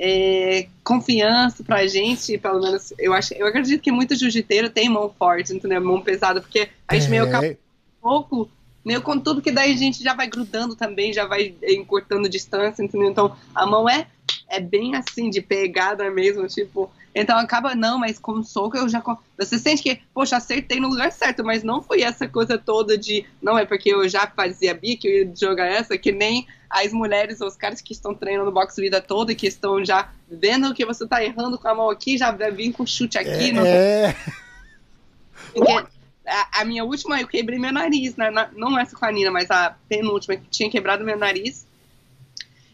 é, confiança pra gente, pelo menos, eu acho, eu acredito que muito jiu-jiteiro tem mão forte, entendeu? Mão pesada, porque a gente é. meio acaba um pouco, meio com tudo que daí a gente já vai grudando também, já vai encurtando distância, entendeu? Então, a mão é, é bem assim, de pegada mesmo, tipo, então acaba, não, mas com soco eu já. Você sente que, poxa, acertei no lugar certo, mas não foi essa coisa toda de. Não é porque eu já fazia bico, ia jogar essa, que nem as mulheres ou os caras que estão treinando boxe vida toda, que estão já vendo que você tá errando com a mão aqui, já vem com chute aqui. É. Não... é. A, a, minha última, eu quebrei meu nariz, né? Não essa com a Nina, mas a penúltima, que tinha quebrado meu nariz.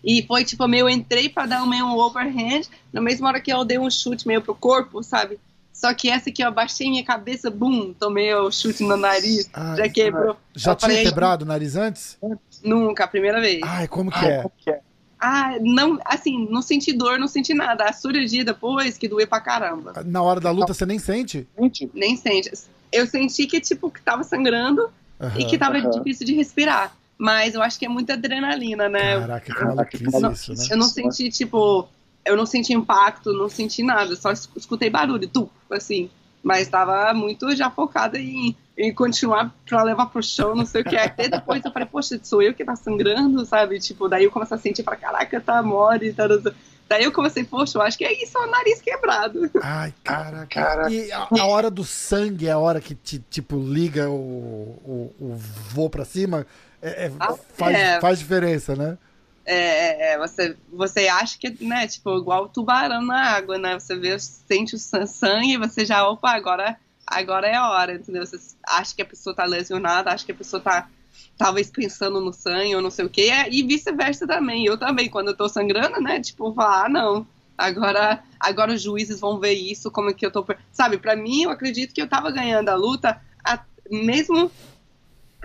E foi tipo, meio, eu entrei para dar meio um overhand, na mesma hora que eu dei um chute meio pro corpo, sabe? Só que essa aqui eu baixei minha cabeça, bum, tomei o chute no nariz, Ai, já quebrou. Já eu tinha falei, quebrado o nariz antes? Nunca, a primeira vez. Ai, como que, Ai, é? Como que é? Ah, não, assim, não senti dor, não senti nada. A cirurgia depois que doeu pra caramba. Na hora da luta você nem sente? Nem sente. Eu senti que, tipo, que tava sangrando uhum, e que tava uhum. difícil de respirar. Mas eu acho que é muita adrenalina, né? Caraca, que maluquice isso, né? Eu não senti, tipo, eu não senti impacto, não senti nada, só escutei barulho, tu, assim. Mas tava muito já focada em, em continuar pra levar pro chão, não sei o que. Até depois eu falei, poxa, sou eu que tá sangrando, sabe? Tipo, daí eu comecei a sentir, pra caraca, tá mole, tá. Daí eu comecei, poxa, eu acho que é isso, é o nariz quebrado. Ai, cara, cara. E a, a, hora do sangue é a hora que, te, tipo, liga o, o, o voo pra cima? É, é, ah, faz, é. faz diferença, né? É, é, é, você, você acha que, né, tipo, igual o tubarão na água, né? Você vê, sente o sangue e você já, opa, agora, agora é a hora, entendeu? Você acha que a pessoa tá lesionada, acha que a pessoa tá talvez pensando no sangue ou não sei o que, e vice-versa também. Eu também, quando eu tô sangrando, né, tipo, falar, ah, não, agora, agora os juízes vão ver isso, como é que eu tô... Sabe, para mim, eu acredito que eu tava ganhando a luta, a, mesmo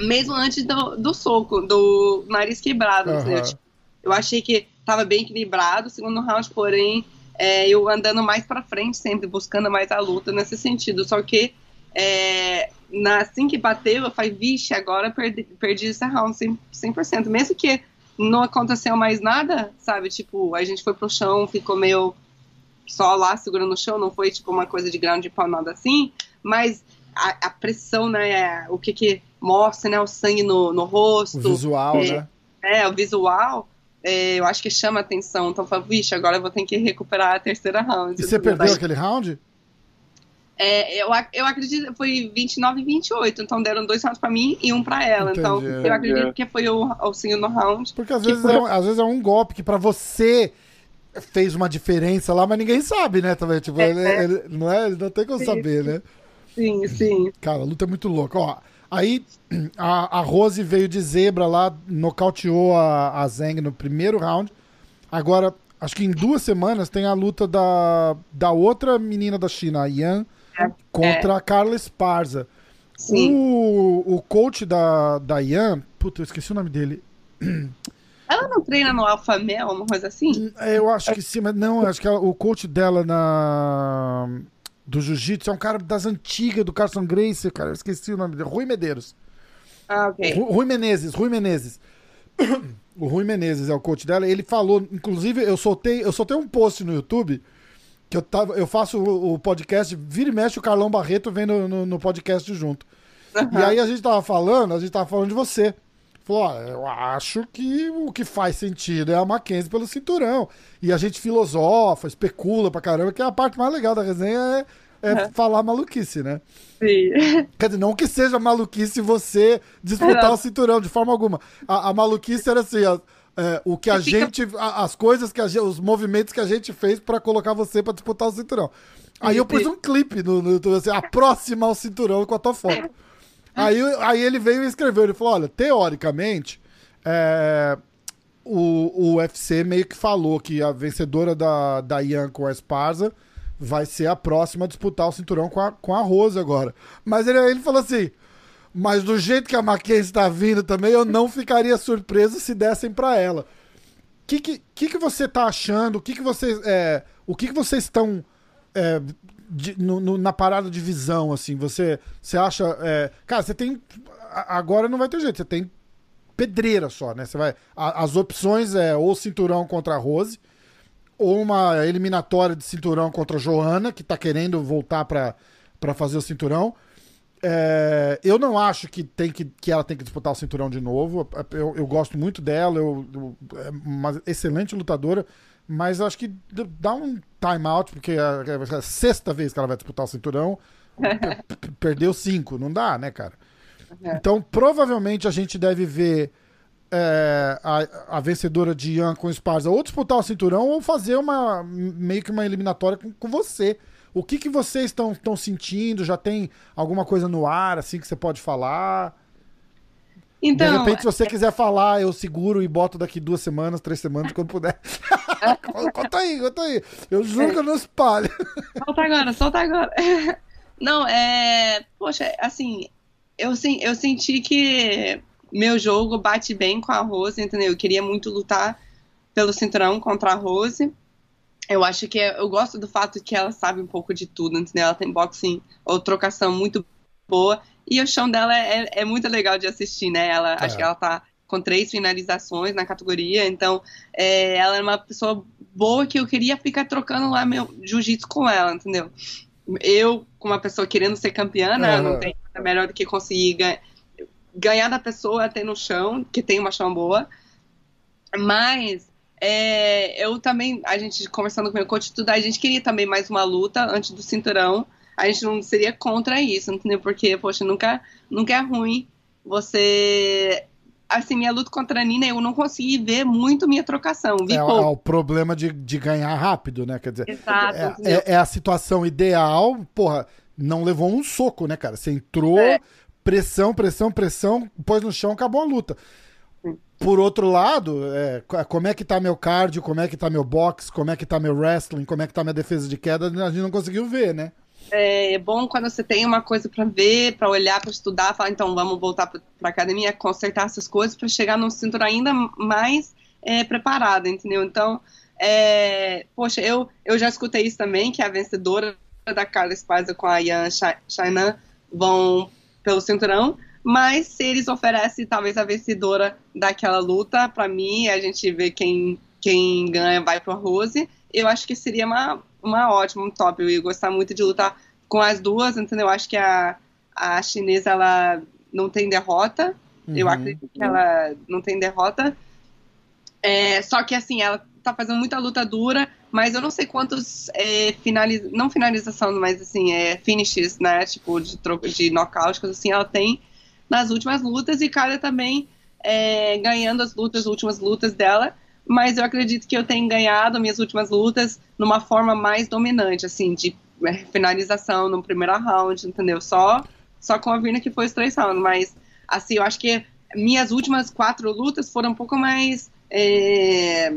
mesmo antes do, do soco, do nariz quebrado. Uhum. eu, tipo, eu, achei que estava bem equilibrado, segundo round, porém, é, eu andando mais para frente, sempre buscando mais a luta nesse sentido. Só que é, na, assim que bateu, eu falei, vixe, agora perdi, perdi esse round 100%, 100%. Mesmo que não aconteceu mais nada, sabe? Tipo, a gente foi pro chão, ficou meio só lá segurando o chão, não foi tipo uma coisa de grande pau, nada assim, mas a, a pressão, né? O que que mostra, né? O sangue no, no rosto. O visual, é, né? É, o visual. É, eu acho que chama atenção. Então, eu falo, vixe, agora eu vou ter que recuperar a terceira round. E você perdeu aquele round? É, eu, eu acredito que foi 29 e 28, então deram dois rounds pra mim e um pra ela. Entendi. Então eu acredito que foi o, o segundo round. Porque às vezes, foi... é, às vezes é um golpe que pra você fez uma diferença lá, mas ninguém sabe, né? Também, tipo, é, ele, é. ele, não, é, não tem como sim, saber, né? Sim, sim. Cara, a luta é muito louca. Ó, Aí a, a Rose veio de zebra lá, nocauteou a, a Zeng no primeiro round. Agora, acho que em duas semanas tem a luta da, da outra menina da China, a Yan, é. contra é. a Carla Esparza. Sim. O, o coach da, da Yan, puta, eu esqueci o nome dele. Ela não treina no Alpha Mel, uma coisa assim? Eu acho que sim, mas não, acho que ela, o coach dela na do jiu-jitsu, é um cara das antigas, do Carson Gracie, cara, eu esqueci o nome dele, Rui Medeiros. Ah, ok. Rui Menezes, Rui Menezes. o Rui Menezes é o coach dela, ele falou, inclusive, eu soltei, eu soltei um post no YouTube, que eu, tava, eu faço o, o podcast, vira e mexe o Carlão Barreto vem no, no, no podcast junto. Uhum. E aí a gente tava falando, a gente tava falando de você. Falou, ó, eu acho que o que faz sentido é a Mackenzie pelo cinturão. E a gente filosofa, especula pra caramba, que a parte mais legal da resenha é é uhum. falar maluquice, né? Sim. Quer dizer, não que seja maluquice você disputar o cinturão, de forma alguma. A, a maluquice era assim, ó, é, o que a fica... gente. As coisas que a gente. Os movimentos que a gente fez para colocar você para disputar o cinturão. Aí eu pus um clipe no, no YouTube, assim, a próxima ao cinturão com a tua foto. Aí, aí ele veio e escreveu, ele falou, olha, teoricamente, é, o, o UFC meio que falou que a vencedora da, da Ian com a Esparza vai ser a próxima a disputar o cinturão com a, com a Rose agora. Mas ele, ele falou assim, mas do jeito que a Mackenzie está vindo também, eu não ficaria surpreso se dessem para ela. O que, que, que, que você tá achando? O que, que vocês. É, o que, que vocês estão. É, de, no, no, na parada de visão, assim, você, você acha. É, cara, você tem. Agora não vai ter jeito, você tem pedreira só, né? Você vai. A, as opções é ou cinturão contra a Rose, ou uma eliminatória de cinturão contra a Joana, que tá querendo voltar para fazer o cinturão. É, eu não acho que, tem que, que ela tem que disputar o cinturão de novo. Eu, eu gosto muito dela, eu, eu, é uma excelente lutadora, mas acho que dá um time out, porque é a, a sexta vez que ela vai disputar o cinturão, perdeu cinco. Não dá, né, cara? É. Então, provavelmente a gente deve ver é, a, a, vencedora de Ian com Esparza ou disputar o cinturão ou fazer uma meio que uma eliminatória com, com você. O que, que vocês estão sentindo? Já tem alguma coisa no ar assim que você pode falar? Então, de repente, se você quiser falar, eu seguro e boto daqui duas semanas, três semanas, quando puder. conta aí, conta aí. Eu juro que eu não espalho. Solta agora, solta agora. Não, é. Poxa, assim, eu, eu senti que meu jogo bate bem com a Rose, entendeu? Eu queria muito lutar pelo cinturão contra a Rose. Eu acho que é, eu gosto do fato que ela sabe um pouco de tudo, entendeu? Ela tem boxing ou trocação muito boa. E o chão dela é, é, é muito legal de assistir, né? Ela, é. Acho que ela tá com três finalizações na categoria, então é, ela é uma pessoa boa que eu queria ficar trocando lá meu jiu-jitsu com ela, entendeu? Eu, como uma pessoa querendo ser campeã, né, não tem nada melhor do que conseguir ganhar, ganhar da pessoa até no chão, que tem uma chão boa. Mas é, eu também, a gente conversando com o meu coach, tudo, a gente queria também mais uma luta antes do cinturão a gente não seria contra isso, entendeu? Porque, poxa, nunca, nunca é ruim você assim, minha luta contra a Nina, eu não consegui ver muito minha trocação. Vi é, pouco. é o problema de, de ganhar rápido, né? Quer dizer, Exato, é, é, é, a situação ideal, porra, não levou um soco, né, cara? Você entrou, é. pressão, pressão, pressão, pôs no chão, acabou a luta. Por outro lado, é, como é que tá meu cardio, como é que tá meu box, como é que tá meu wrestling, como é que tá minha defesa de queda, a gente não conseguiu ver, né? É bom quando você tem uma coisa para ver, para olhar, para estudar, falar, então vamos voltar para academia, consertar essas coisas para chegar no cinturão ainda mais é, preparada, entendeu? Então, é, poxa, eu, eu já escutei isso também, que a vencedora da Carla Esparza com a Yan Chainan vão pelo cinturão, mas se eles oferecem talvez a vencedora daquela luta, para mim, a gente vê quem, quem ganha vai pro Rose, eu acho que seria uma, uma ótima, um top. Eu ia gostar muito de lutar com as duas, entendeu? Eu acho que a, a chinesa, ela não tem derrota. Uhum. Eu acredito que ela não tem derrota. É, só que, assim, ela tá fazendo muita luta dura, mas eu não sei quantos é, finaliz... não finalização, mas assim, é, finishes, né, tipo, de, troco, de nocaute, coisa assim, ela tem nas últimas lutas, e cada também é, ganhando as lutas, as últimas lutas dela, mas eu acredito que eu tenho ganhado minhas últimas lutas numa forma mais dominante, assim, de é, finalização no primeiro round, entendeu? Só, só com a Virna que foi os três rounds, mas, assim, eu acho que minhas últimas quatro lutas foram um pouco mais. É,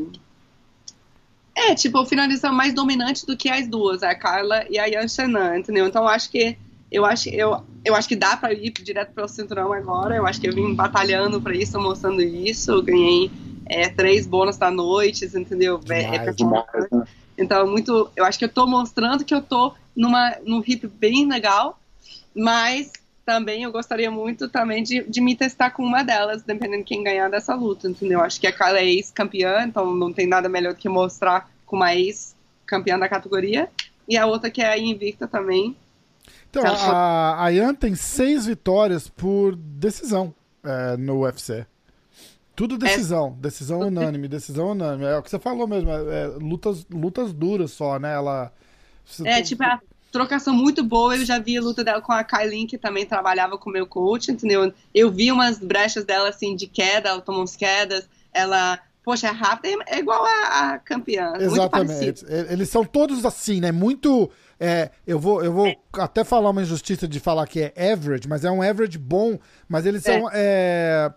é tipo, finalização mais dominante do que as duas, a Carla e a Yan Shenan, entendeu? Então, eu acho que eu acho, eu, eu acho que dá para ir direto para o cinturão agora. Eu acho que eu vim batalhando para isso, mostrando isso. Ganhei é, três bônus da noite, entendeu? É, demais, é, demais, né? Então, muito, eu acho que eu tô mostrando que eu tô numa, num hip bem legal, mas também eu gostaria muito também de, de me testar com uma delas, dependendo de quem ganhar dessa luta, entendeu? Acho que a Carla é ex-campeã, então não tem nada melhor do que mostrar com uma ex-campeã da categoria. E a outra que é a invicta também. Então, a, a Ian tem seis vitórias por decisão é, no UFC. Tudo decisão, é... decisão unânime, decisão unânime. É o que você falou mesmo, é, é lutas, lutas duras só, né? Ela. É, tipo, a, trocação muito boa. Eu já vi a luta dela com a Kailin, que também trabalhava com o meu coach, entendeu? Eu vi umas brechas dela, assim, de queda, ela tomou umas quedas, ela poxa, é rápida, é igual a, a campeã. Exatamente. Eles são todos assim, né? Muito. É, eu vou, eu vou é. até falar uma injustiça de falar que é average, mas é um average bom, mas eles são. É.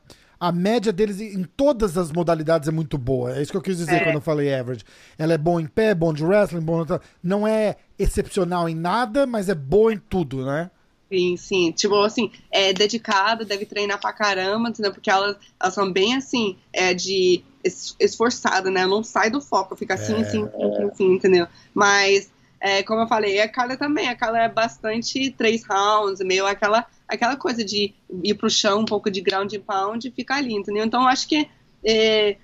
a média deles em todas as modalidades é muito boa. É isso que eu quis dizer é. quando eu falei average. Ela é boa em pé, bom de wrestling, bom. Não é excepcional em nada, mas é boa em tudo, né? Sim, sim. Tipo, assim, é dedicada, deve treinar pra caramba, entendeu? Porque elas, elas são bem, assim, é de esforçada, né? Não sai do foco, fica assim, é. assim, assim, assim, entendeu? Mas, é, como eu falei, a Carla também, a Carla é bastante três rounds, meio aquela, aquela coisa de ir pro chão, um pouco de ground pound e ficar ali, entendeu? Então, acho que é,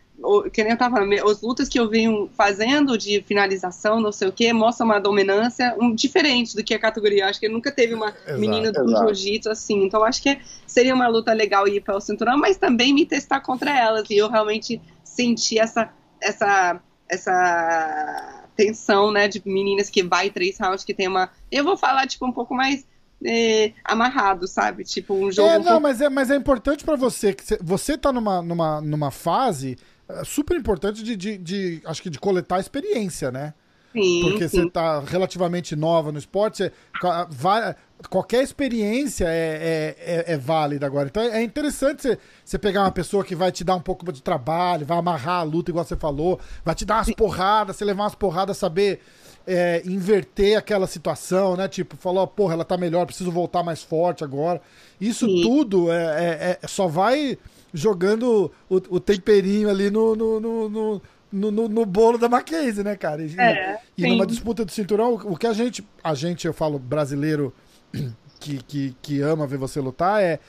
que nem eu tava falando, as lutas que eu venho fazendo de finalização, não sei o que, mostra uma dominância um, diferente do que a categoria. acho que nunca teve uma exato, menina do jiu-jitsu assim. Então acho que seria uma luta legal ir para o cinturão, mas também me testar contra elas. E eu realmente senti essa, essa, essa tensão, né, de meninas que vai três rounds, que tem uma. Eu vou falar, tipo, um pouco mais. É, amarrado, sabe? Tipo, um jogo. É, não, pouco... mas, é, mas é importante para você que você tá numa, numa, numa fase é super importante de, de, de, acho que de coletar experiência, né? Sim, Porque sim. você está relativamente nova no esporte, você, vai, qualquer experiência é, é, é, é, válida agora. Então é interessante você, você pegar uma pessoa que vai te dar um pouco de trabalho, vai amarrar a luta, igual você falou, vai te dar umas porradas, você levar umas porradas, saber é, inverter aquela situação, né? Tipo, falou, porra, ela tá melhor, preciso voltar mais forte agora. Isso sim. tudo é, é, só vai jogando o, o temperinho ali no, no, no, no no, no, no, bolo da Mackenzie, né, cara? E, é, e numa disputa do cinturão, o que a gente, a gente, eu falo, brasileiro que, que, que ama ver você lutar, é,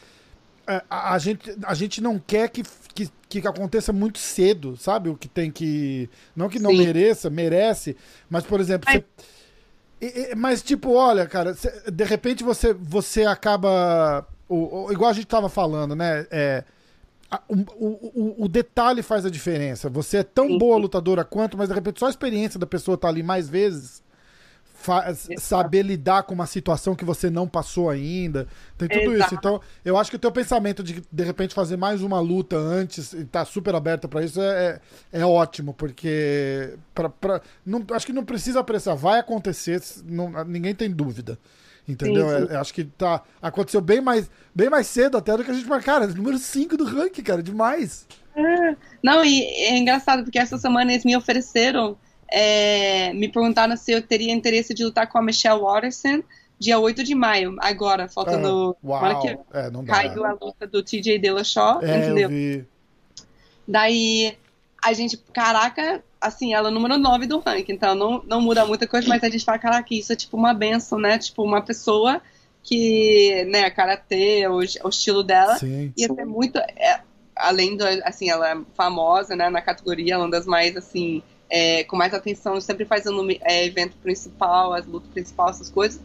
é a, a, gente, a gente não quer que, que, que aconteça muito cedo, sabe? O que tem que. Não que não Sim. mereça, merece, mas, por exemplo, você, mas, tipo, olha, cara, de repente você, você acaba. O, o, igual a gente tava falando, né? É, o, o, o, detalhe faz a diferença. Você é tão boa lutadora quanto, mas de repente só a experiência da pessoa tá ali mais vezes saber lidar com uma situação que você não passou ainda. Tem tudo Exato. isso. Então, eu acho que o teu pensamento de de repente fazer mais uma luta antes e estar tá super aberta para isso é, é, é, ótimo, porque pra, pra, não, acho que não precisa apressar. Vai acontecer, não, ninguém tem dúvida. Entendeu? Sim, sim. É, acho que tá. Aconteceu bem mais, bem mais cedo até do que a gente marcar. Número 5 do ranking, cara, demais. É. Não, e é engraçado, porque essa semana eles me ofereceram, é, me perguntaram se eu teria interesse de lutar com a Michelle Watterson dia 8 de maio, agora, faltando. Ah, uau, que é, não dá. Caiu a luta do TJ Dillashaw, é, entendeu? Eu vi. Daí a gente, caraca, assim, ela é o número 9 do ranking, então não, não muda muita coisa, mas a gente fala, caraca, isso é tipo uma benção, né? Tipo, uma pessoa que, né, karatê, o, o estilo dela, sim, ia ser muito. É, além do, assim, ela é famosa, né, na categoria, ela é uma das mais, assim, é, com mais atenção, sempre fazendo é, evento principal, as lutas principais, essas coisas.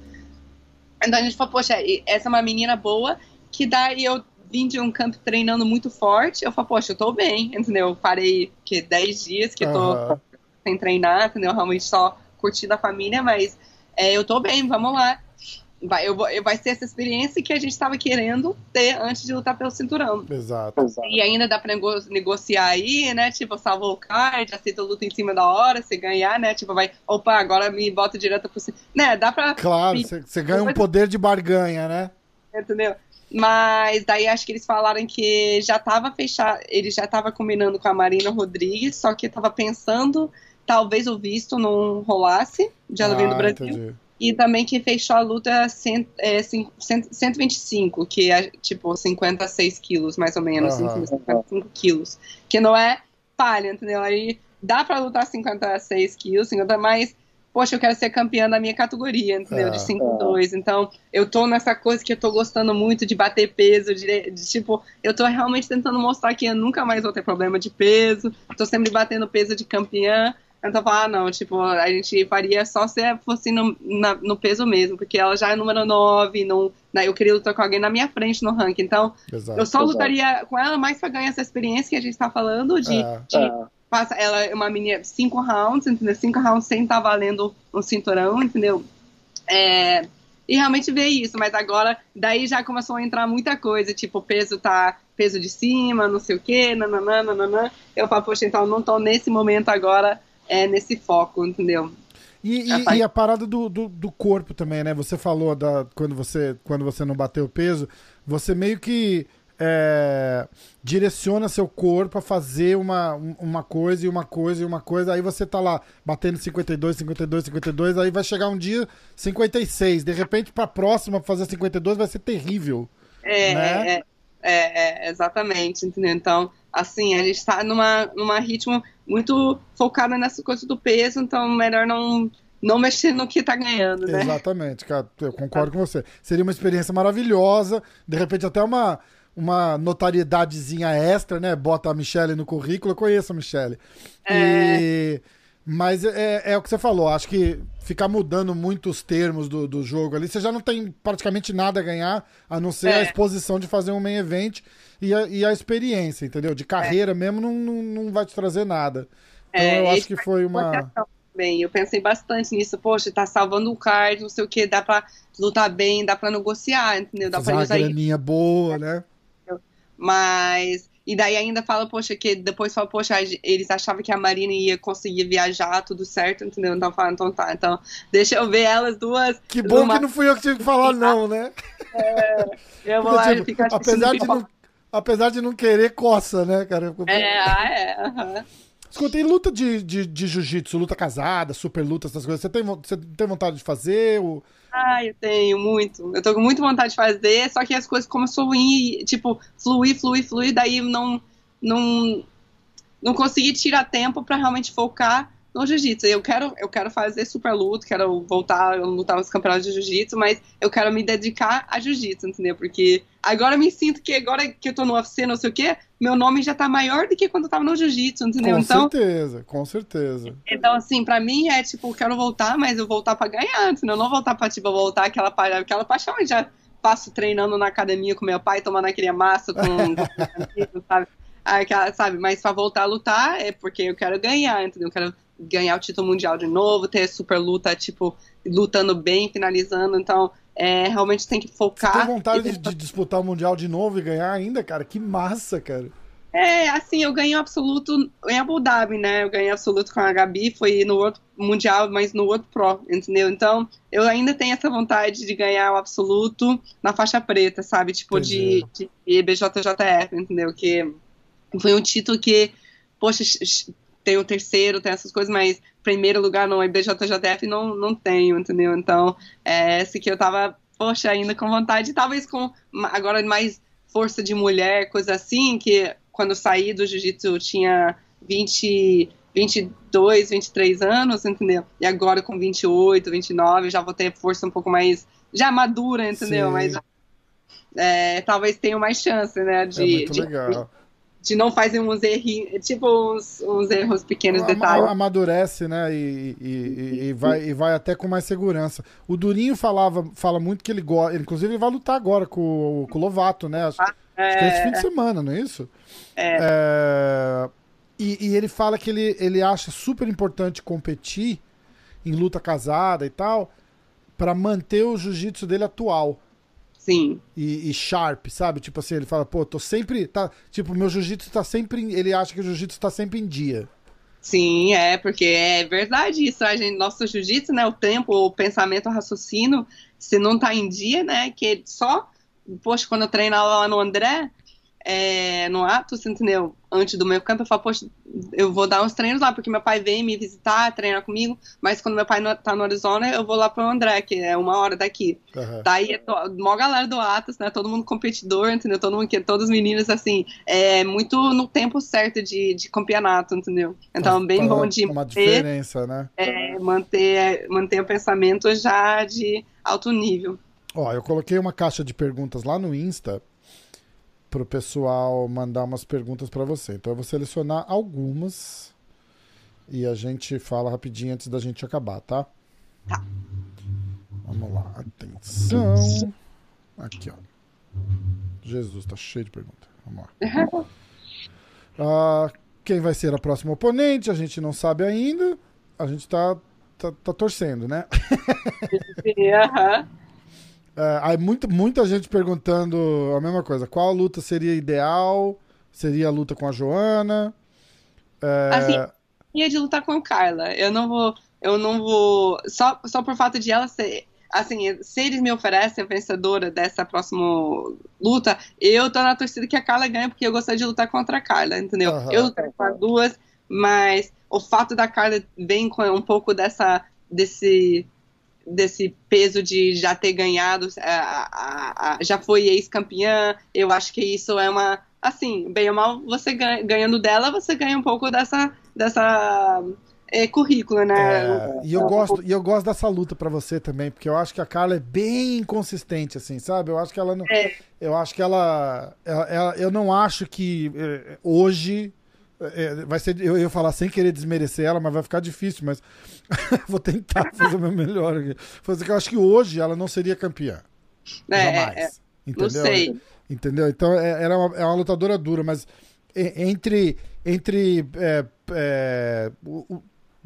Então a gente falou, poxa, essa é uma menina boa, que daí eu vim de um campo treinando muito forte, eu falo, poxa, eu tô bem, entendeu? Eu parei que 10 dias que eu tô uhum. sem treinar, entendeu? Realmente só curtindo a família, mas é, eu tô bem, vamos lá. Vai, eu vou, vai ser essa experiência que a gente estava querendo ter antes de lutar pelo cinturão. Exato. E ainda dá pra nego negociar aí, né? Tipo, salvou o card, aceita a luta em cima da hora, se ganhar, né? Tipo, vai, opa, agora me bota direto pro. Né? Dá pra. Claro, você ganha um poder de barganha, né? Entendeu? Mas daí acho que eles falaram que já estava fechado, ele já estava combinando com a Marina Rodrigues, só que estava pensando talvez o visto não rolasse de ela ah, do Brasil. Entendi. E também que fechou a luta cent, é, 125, que é tipo 56 quilos, mais ou menos, uhum. 55 quilos. Que não é palha, entendeu? Aí dá para lutar 56 quilos, 50, mas poxa, eu quero ser campeã da minha categoria, entendeu? De 5-2. É. Então, eu tô nessa coisa que eu tô gostando muito de bater peso, de, de, tipo, eu tô realmente tentando mostrar que eu nunca mais vou ter problema de peso, tô sempre batendo peso de campeã. Então, falar, ah, não, tipo, a gente faria só se fosse no, na, no peso mesmo, porque ela já é número 9, não, né, eu queria lutar com alguém na minha frente no ranking. Então, exato, eu só lutaria exato. com ela mais pra ganhar essa experiência que a gente tá falando de, é, de é passa, ela é uma menina, cinco rounds, entendeu? Cinco rounds sem estar tá valendo um cinturão, entendeu? É, e realmente ver isso, mas agora, daí já começou a entrar muita coisa, tipo, peso tá, peso de cima, não sei o quê, nananã, nananã. Eu falo, poxa, então não tô nesse momento agora, é, nesse foco, entendeu? E, e, e, a parada do, do, do, corpo também, né? Você falou da, quando, você, quando você não bateu peso, você meio que é, direciona seu corpo a fazer uma, uma coisa e uma coisa e uma coisa, aí você tá lá batendo 52, 52, 52, aí vai chegar um dia 56. De repente, pra próxima fazer 52 vai ser terrível. É, né? é, é, é, exatamente, entendeu? Então, assim, a gente tá numa, numa ritmo muito focado nessa coisa do peso, então melhor não não mexer no que tá ganhando, né? Exatamente, cara, eu concordo com você. Seria uma experiência maravilhosa, de repente até uma uma notariedadezinha extra, né? Bota a Michelle no currículo, eu conheço a Michelle. É... E... Mas é, é o que você falou, acho que ficar mudando muito os termos do, do jogo ali, você já não tem praticamente nada a ganhar, a não ser é. a exposição de fazer um main event e a, e a experiência, entendeu? De carreira é. mesmo não, não, não vai te trazer nada. Então é, eu acho que foi uma. Bem, eu pensei bastante nisso, poxa, tá salvando o card, não sei o que, dá pra lutar bem, dá pra negociar, entendeu? Dá Fazer pra uma graninha boa, né? Mas. E daí ainda fala, poxa, que depois fala, poxa, eles achavam que a Marina ia conseguir viajar, tudo certo, entendeu? Então fala, então tá, então deixa eu ver elas duas. Que bom numa... que não fui eu que tive que falar, não, né? É, eu vou lá tipo, e ficar apesar de, não, apesar de não querer, coça, né, cara? É, ah, é, aham. Escutei luta de, de, de jiu-jitsu, luta casada, super luta, essas coisas. Você tem, você tem vontade de fazer? Ou... Ah, eu tenho muito. Eu tô com muita vontade de fazer, só que as coisas começam a ir, tipo, fluir, fluir, fluir, daí não, não, não consegui tirar tempo para realmente focar no jiu-jitsu. Eu quero, eu quero fazer super luta, quero voltar a lutar nos campeonatos de jiu-jitsu, mas eu quero me dedicar a jiu-jitsu, entendeu? Porque agora eu me sinto que agora que eu tô no UFC, não sei o quê, meu nome já tá maior do que quando eu tava no jiu-jitsu, entendeu? Com então, certeza, com certeza. Então, assim, pra mim é tipo, eu quero voltar, mas eu voltar pra ganhar, entendeu? Eu não voltar pra, tipo, voltar aquela, aquela paixão, eu já passo treinando na academia com meu pai, tomando aquele massa com, com sabe? Aquela, sabe? Mas pra voltar a lutar é porque eu quero ganhar, entendeu? Eu quero ganhar o título mundial de novo, ter super luta, tipo, lutando bem, finalizando. Então, é, realmente tem que focar. Você tem vontade de, de, disputar o mundial de novo e ganhar ainda, cara? Que massa, cara. É, assim, eu ganhei o absoluto em Abu Dhabi, né? Eu ganhei absoluto com a Gabi, foi no outro mundial, mas no outro pro, entendeu? Então, eu ainda tenho essa vontade de ganhar o absoluto na faixa preta, sabe? Tipo, de, de BJJF, entendeu? Que foi um título que, poxa, tem o terceiro, tem essas coisas, mas primeiro lugar no IBJJF não, não tenho, entendeu? Então, é esse que eu tava, poxa, ainda com vontade, talvez com agora mais força de mulher, coisa assim, que quando eu saí do jiu-jitsu tinha 20, 22, 23 anos, entendeu? E agora com 28, 29 já vou ter força um pouco mais já madura, entendeu? Sim. Mas é, talvez tenha mais chance, né? De, é muito de, legal de não fazer uns erros, tipo uns, uns erros pequenos Am detalhes. Amadurece, né? E, e, e, vai, e vai até com mais segurança. O Durinho falava, fala muito que ele gosta. Inclusive, ele vai lutar agora com, com o Lovato, né? Acho, é... acho que é esse fim de semana, não é isso? É. é... E, e, ele fala que ele, ele acha super importante competir em luta casada e tal, para manter o jiu-jitsu dele atual. Sim. E, e, sharp, sabe? Tipo assim, ele fala, pô, tô sempre. Tá, tipo, meu jiu-jitsu tá sempre. Ele acha que o jiu-jitsu tá sempre em dia. Sim, é, porque é verdade isso. A gente, nosso jiu-jitsu, né? O tempo, o pensamento, o raciocínio, se não tá em dia, né? Que só. Poxa, quando eu treinava lá no André, é, no Atos, entendeu? Antes do meu campo, eu falo, poxa, eu vou dar uns treinos lá, porque meu pai vem me visitar, treinar comigo, mas quando meu pai no, tá no Arizona, eu vou lá pro André, que é uma hora daqui. Uhum. Daí, é mó galera do Atos, né? Todo mundo competidor, entendeu? Todo mundo, que todos os meninos, assim, é muito no tempo certo de, de campeonato, entendeu? Então, bem bom de uma manter, diferença, né? É, manter, manter o pensamento já de alto nível. Ó, eu coloquei uma caixa de perguntas lá no Insta para o pessoal mandar umas perguntas para você. Então eu vou selecionar algumas e a gente fala rapidinho antes da gente acabar, tá? Tá. Vamos lá, atenção. Aqui, ó. Jesus, tá cheio de perguntas. Vamos lá. Ah, quem vai ser a próxima oponente? A gente não sabe ainda. A gente tá tá, tá torcendo, né? Aham. É, aí muita, muita gente perguntando a mesma coisa. Qual luta seria ideal? Seria a luta com a Joana? É... Assim, ia de lutar com a Carla. Eu não vou. Eu não vou. Só, só por fato de ela ser. Assim, se eles me oferecem a vencedora dessa próxima luta, eu tô na torcida que a Carla ganha, porque eu gostaria de lutar contra a Carla, entendeu? Uhum. Eu lutaria com as duas, mas o fato da Carla vem com um pouco dessa. desse desse peso de já ter ganhado, a, a, a, já foi ex-campeã. Eu acho que isso é uma. Assim, bem ou mal, você ganha, ganhando dela, você ganha um pouco dessa. dessa é, currículo, né? É, e eu gosto, e eu gosto dessa luta para você também, porque eu acho que a Carla é bem inconsistente, assim, sabe? Eu acho que ela não. É. Eu acho que ela, ela, ela, Eu não acho que é, hoje é, vai ser, eu ia falar sem querer desmerecer ela, mas vai ficar difícil, mas vou tentar fazer o meu melhor aqui. Fazer que eu acho que hoje ela não seria campeã. É, Jamais. É, entendeu? Não sei. Entendeu? Então é, ela é uma, é uma lutadora dura, mas entre, entre é, é, o,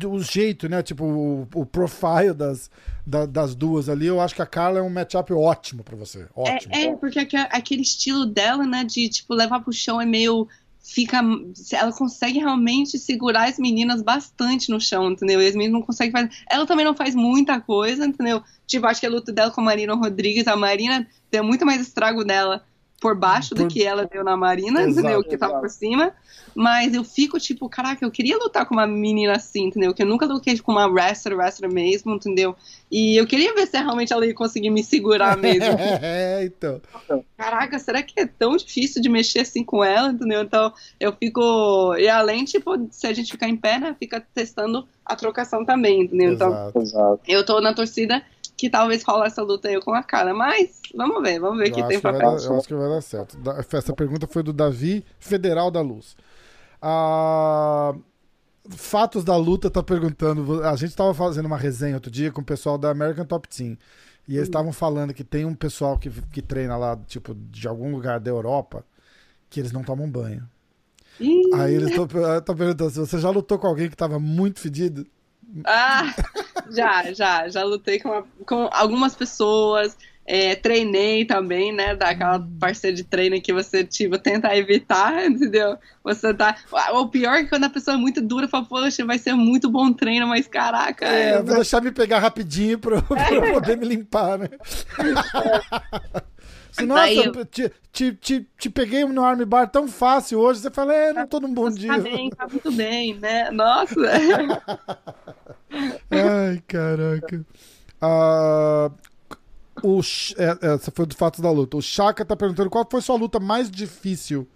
o, jeito, né? Tipo, o, o profile das, da, das duas ali, eu acho que a Carla é um matchup ótimo para você. Ótimo. É, é, porque aquele estilo dela, né? De tipo, levar pro chão é meio fica. Ela consegue realmente segurar as meninas bastante no chão, entendeu? E as meninas não conseguem fazer. Ela também não faz muita coisa, entendeu? Tipo, acho que a luta dela com a Marina Rodrigues, a Marina tem muito mais estrago dela por baixo por... do que ela deu na Marina, exato, entendeu? Que tá por cima. Mas eu fico tipo, caraca, eu queria lutar com uma menina assim, entendeu? Que eu nunca lutei com uma wrestler, wrestler mesmo, entendeu? E eu queria ver se realmente ela ia conseguir me segurar mesmo. é, então. Caraca, será que é tão difícil de mexer assim com ela, entendeu? Então eu fico. E além, tipo, se a gente ficar em pé, né? Fica testando a trocação também, entendeu? Então, exato. eu tô na torcida que talvez rola essa luta aí com a cara. Mas vamos ver, vamos ver o que tem pra frente. Eu acho que vai dar certo. Essa pergunta foi do Davi Federal da Luz. Ah, Fatos da Luta tá perguntando. A gente tava fazendo uma resenha outro dia com o pessoal da American Top Team. E eles estavam falando que tem um pessoal que, que treina lá, tipo, de algum lugar da Europa, que eles não tomam banho. Aí eles estão perguntando se você já lutou com alguém que tava muito fedido. Ah, já, já, já lutei com, com algumas pessoas, é, treinei também, né? Daquela hum. parceira de treino que você tipo, tenta evitar, entendeu? Você tá. O pior é que quando a pessoa é muito dura, fala, poxa, vai ser muito bom treino, mas caraca. É, é vou deixar me pegar rapidinho pra, pra eu poder me limpar, né? Se, nossa, eu... te, te, te, te, peguei no armbar tão fácil hoje, você fala, é, não tô num bom tá dia. Tá bem, tá muito bem, né? Nossa. Ai, caraca. Uh, o, é, essa foi do fato da luta. O Chaka tá perguntando qual foi sua luta mais difícil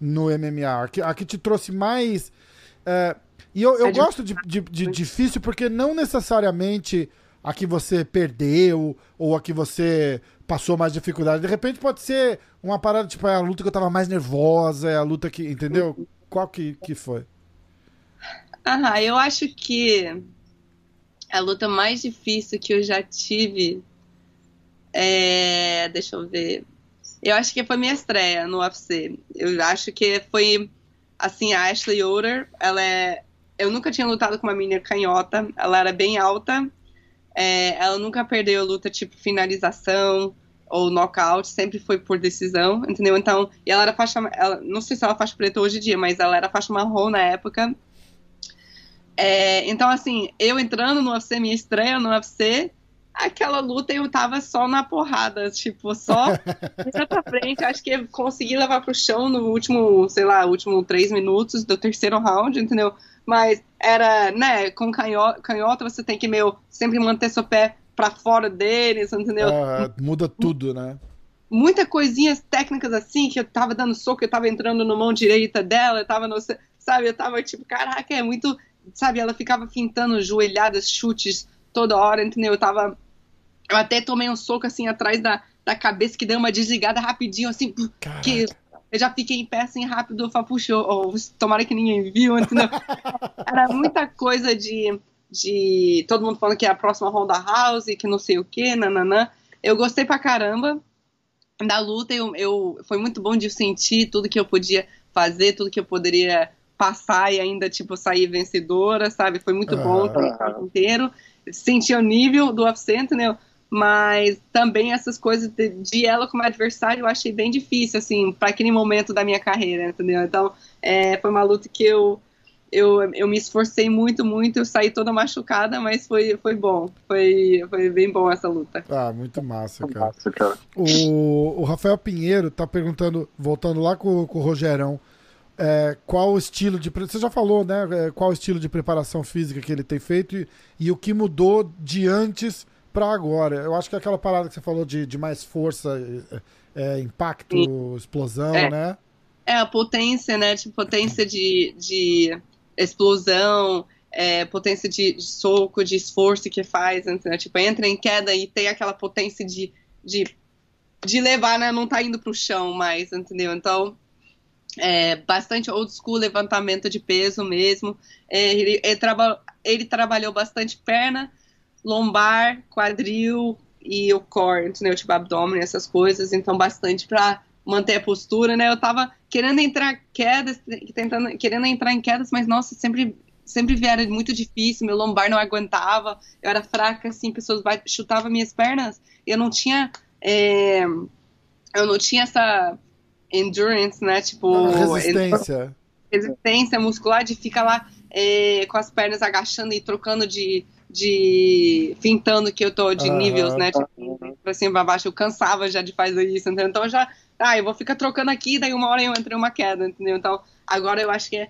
no MMA. A que, a que te trouxe mais. É, e eu, eu é gosto de, de, de difícil porque não necessariamente a que você perdeu ou a que você passou mais dificuldade. De repente pode ser uma parada, tipo, é a luta que eu tava mais nervosa, é a luta que. Entendeu? Qual que, que foi? Aham, eu acho que a luta mais difícil que eu já tive é. Deixa eu ver. Eu acho que foi minha estreia no UFC. Eu acho que foi. Assim, a Ashley Yoder, ela é. Eu nunca tinha lutado com uma menina canhota. Ela era bem alta é, ela nunca perdeu luta tipo finalização ou knockout, sempre foi por decisão, entendeu? Então, e ela era faixa, ela, não sei se ela é faixa preta hoje em dia, mas ela era faixa marrom na época. É, então, assim, eu entrando no UFC, minha estreia no UFC, aquela luta eu tava só na porrada, tipo, só pra frente. Acho que consegui levar pro chão no último, sei lá, último três minutos do terceiro round, entendeu? mas era, né, com canhota, canhota você tem que meio sempre manter seu pé para fora deles, entendeu? Ah, muda tudo, né? Muitas coisinhas técnicas assim, que eu tava dando soco, eu tava entrando na mão direita dela, eu tava no, sabe, eu tava tipo, caraca, é muito, sabe, ela ficava pintando joelhadas, chutes toda hora, entendeu? Eu tava, eu até tomei um soco assim atrás da, da cabeça que deu uma desligada rapidinho, assim, Caraca. que eu já fiquei em pé assim rápido, eu falei, puxa, oh, tomara que ninguém viu, entendeu? Era muita coisa de, de todo mundo falando que é a próxima Ronda House, que não sei o que, nananã. Eu gostei pra caramba da luta, eu, eu, foi muito bom de sentir tudo que eu podia fazer, tudo que eu poderia passar e ainda, tipo, sair vencedora, sabe? Foi muito uhum. bom o inteiro. Senti o nível do UFC, entendeu? Mas também essas coisas de, de, ela como adversário eu achei bem difícil, assim, para aquele momento da minha carreira, entendeu? Então, é, foi uma luta que eu eu, eu me esforcei muito, muito, eu saí toda machucada, mas foi, foi bom. Foi, foi bem bom essa luta. Ah, muito massa, cara. Massa, cara. O, o Rafael Pinheiro tá perguntando, voltando lá com, com o Rogerão, é, qual o estilo de. Você já falou, né? É, qual o estilo de preparação física que ele tem feito e, e o que mudou de antes para agora. Eu acho que é aquela parada que você falou de, de mais força, é, é impacto, Sim. explosão, é. né? É, a potência, né? Tipo, potência de, de explosão, é, potência de, de, soco, de esforço que faz, né? tipo, entra em queda e tem aquela potência de, de, de levar, né? Não tá indo pro chão mais, entendeu? Então, é, bastante old school levantamento de peso mesmo. É, ele, ele, traba, ele, trabalhou bastante perna, lombar, quadril e o core, entendeu? Tipo, abdômen, essas coisas. Então, bastante para manter a postura, né? Eu tava querendo entrar quedas, tentando, querendo entrar em quedas, mas nossa, sempre sempre vieram muito difícil, meu lombar não aguentava, eu era fraca, assim, pessoas chutavam minhas pernas, eu não tinha é, eu não tinha essa endurance, né, tipo... Resistência. Resistência muscular de ficar lá é, com as pernas agachando e trocando de, de fintando que eu tô de uhum. níveis, né, tipo, pra cima pra baixo, eu cansava já de fazer isso, entendeu? então já ah, eu vou ficar trocando aqui, daí uma hora eu entro em uma queda, entendeu? Então, agora eu acho que é,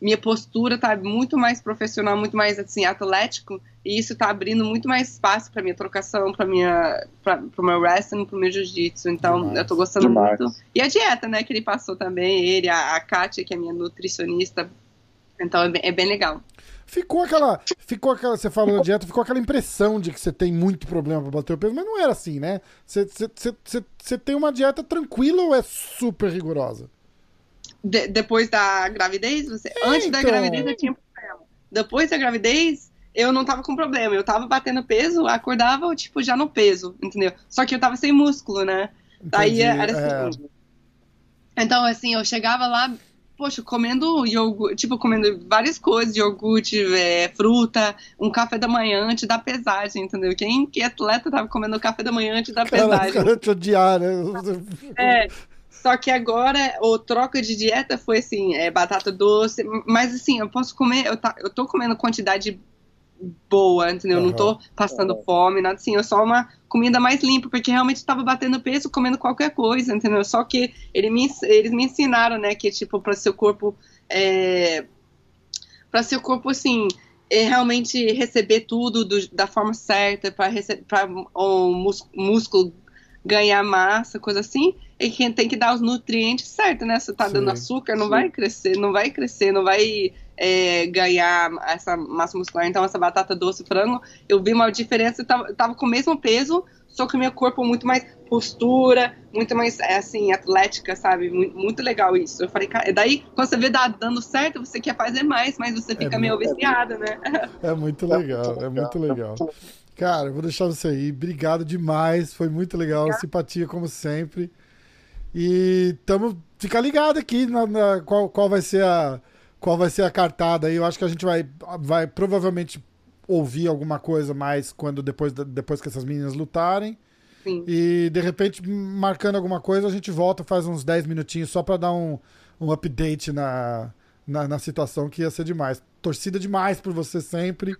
minha postura tá muito mais profissional, muito mais assim atlético, e isso tá abrindo muito mais espaço para minha trocação, para minha para o meu wrestling, para o meu jiu-jitsu. Então, Demais. eu tô gostando Demais. muito. E a dieta, né, que ele passou também, ele, a, a Kátia, que é minha nutricionista. Então, é bem, é bem legal. Ficou aquela. Ficou aquela. Você falou da dieta, ficou aquela impressão de que você tem muito problema pra bater o peso, mas não era assim, né? Você, você, você, você tem uma dieta tranquila ou é super rigorosa? De, depois da gravidez? Você, é, antes então... da gravidez eu tinha problema. Depois da gravidez, eu não tava com problema. Eu tava batendo peso, acordava, tipo, já no peso, entendeu? Só que eu tava sem músculo, né? Entendi, Daí era assim. É... Então, assim, eu chegava lá poxa, comendo iogurte, tipo, comendo várias coisas, iogurte, é, fruta, um café da manhã antes da pesagem, entendeu? Quem que é atleta tava comendo café da manhã antes da pesagem? Cara, te odiar, né? É. Só que agora o troca de dieta foi assim, é, batata doce, mas assim, eu posso comer, eu, tá, eu tô comendo quantidade boa, entendeu? Uhum. Não tô passando uhum. fome, nada assim, eu só uma comida mais limpa, porque realmente estava batendo peso comendo qualquer coisa, entendeu? Só que ele me, eles me ensinaram, né, que tipo, para seu corpo, é, para seu corpo, assim, é realmente receber tudo do, da forma certa, para o músculo ganhar massa, coisa assim, e quem tem que dar os nutrientes certos, né? Se tá sim, dando açúcar, não sim. vai crescer, não vai crescer, não vai é, ganhar essa massa muscular. Então, essa batata doce frango, eu vi uma diferença, eu tava, tava com o mesmo peso, só que o meu corpo muito mais postura, muito mais, é, assim, atlética, sabe? Muito, muito, legal isso. Eu falei, cara, daí, quando você vê dando certo, você quer fazer mais, mas você fica é meio viciada, né? É muito legal, é muito legal. Cara, vou deixar você aí. Obrigado demais, foi muito legal, simpatia como sempre. E tamo, fica ligado aqui na, na qual, qual vai ser a qual vai ser a cartada aí. Eu acho que a gente vai, vai provavelmente ouvir alguma coisa mais quando depois, depois que essas meninas lutarem. Sim. E de repente, marcando alguma coisa, a gente volta, faz uns 10 minutinhos só para dar um, um update na, na, na, situação que ia ser demais. Torcida demais por você sempre.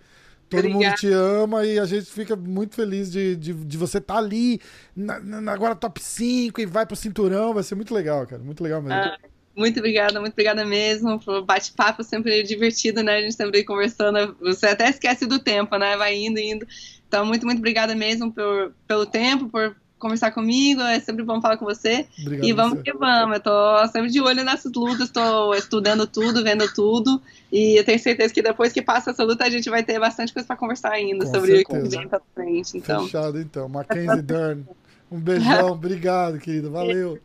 Todo Obrigada. mundo te ama e a gente fica muito feliz de, de, de você estar tá ali, na, na, agora top 5 e vai pro cinturão. Vai ser muito legal, cara. Muito legal mesmo. Ah. Muito obrigada, muito obrigada mesmo. O bate-papo sempre divertido, né? A gente sempre conversando. Você até esquece do tempo, né? Vai indo, indo. Então, muito, muito obrigada mesmo por, pelo tempo, por conversar comigo. É sempre bom falar com você. Obrigado e vamos você. que vamos. Eu tô sempre de olho nessas lutas, estou estudando tudo, vendo tudo. E eu tenho certeza que depois que passa essa luta, a gente vai ter bastante coisa para conversar ainda com sobre certeza. o que vem pra frente. Então. Fechado, então. Mackenzie Dern. Um beijão. obrigado, querida. Valeu.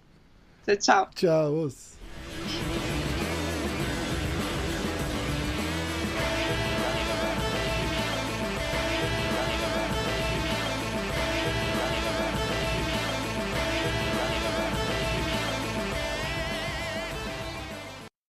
Tchau, tchau. Tchau. Thank you.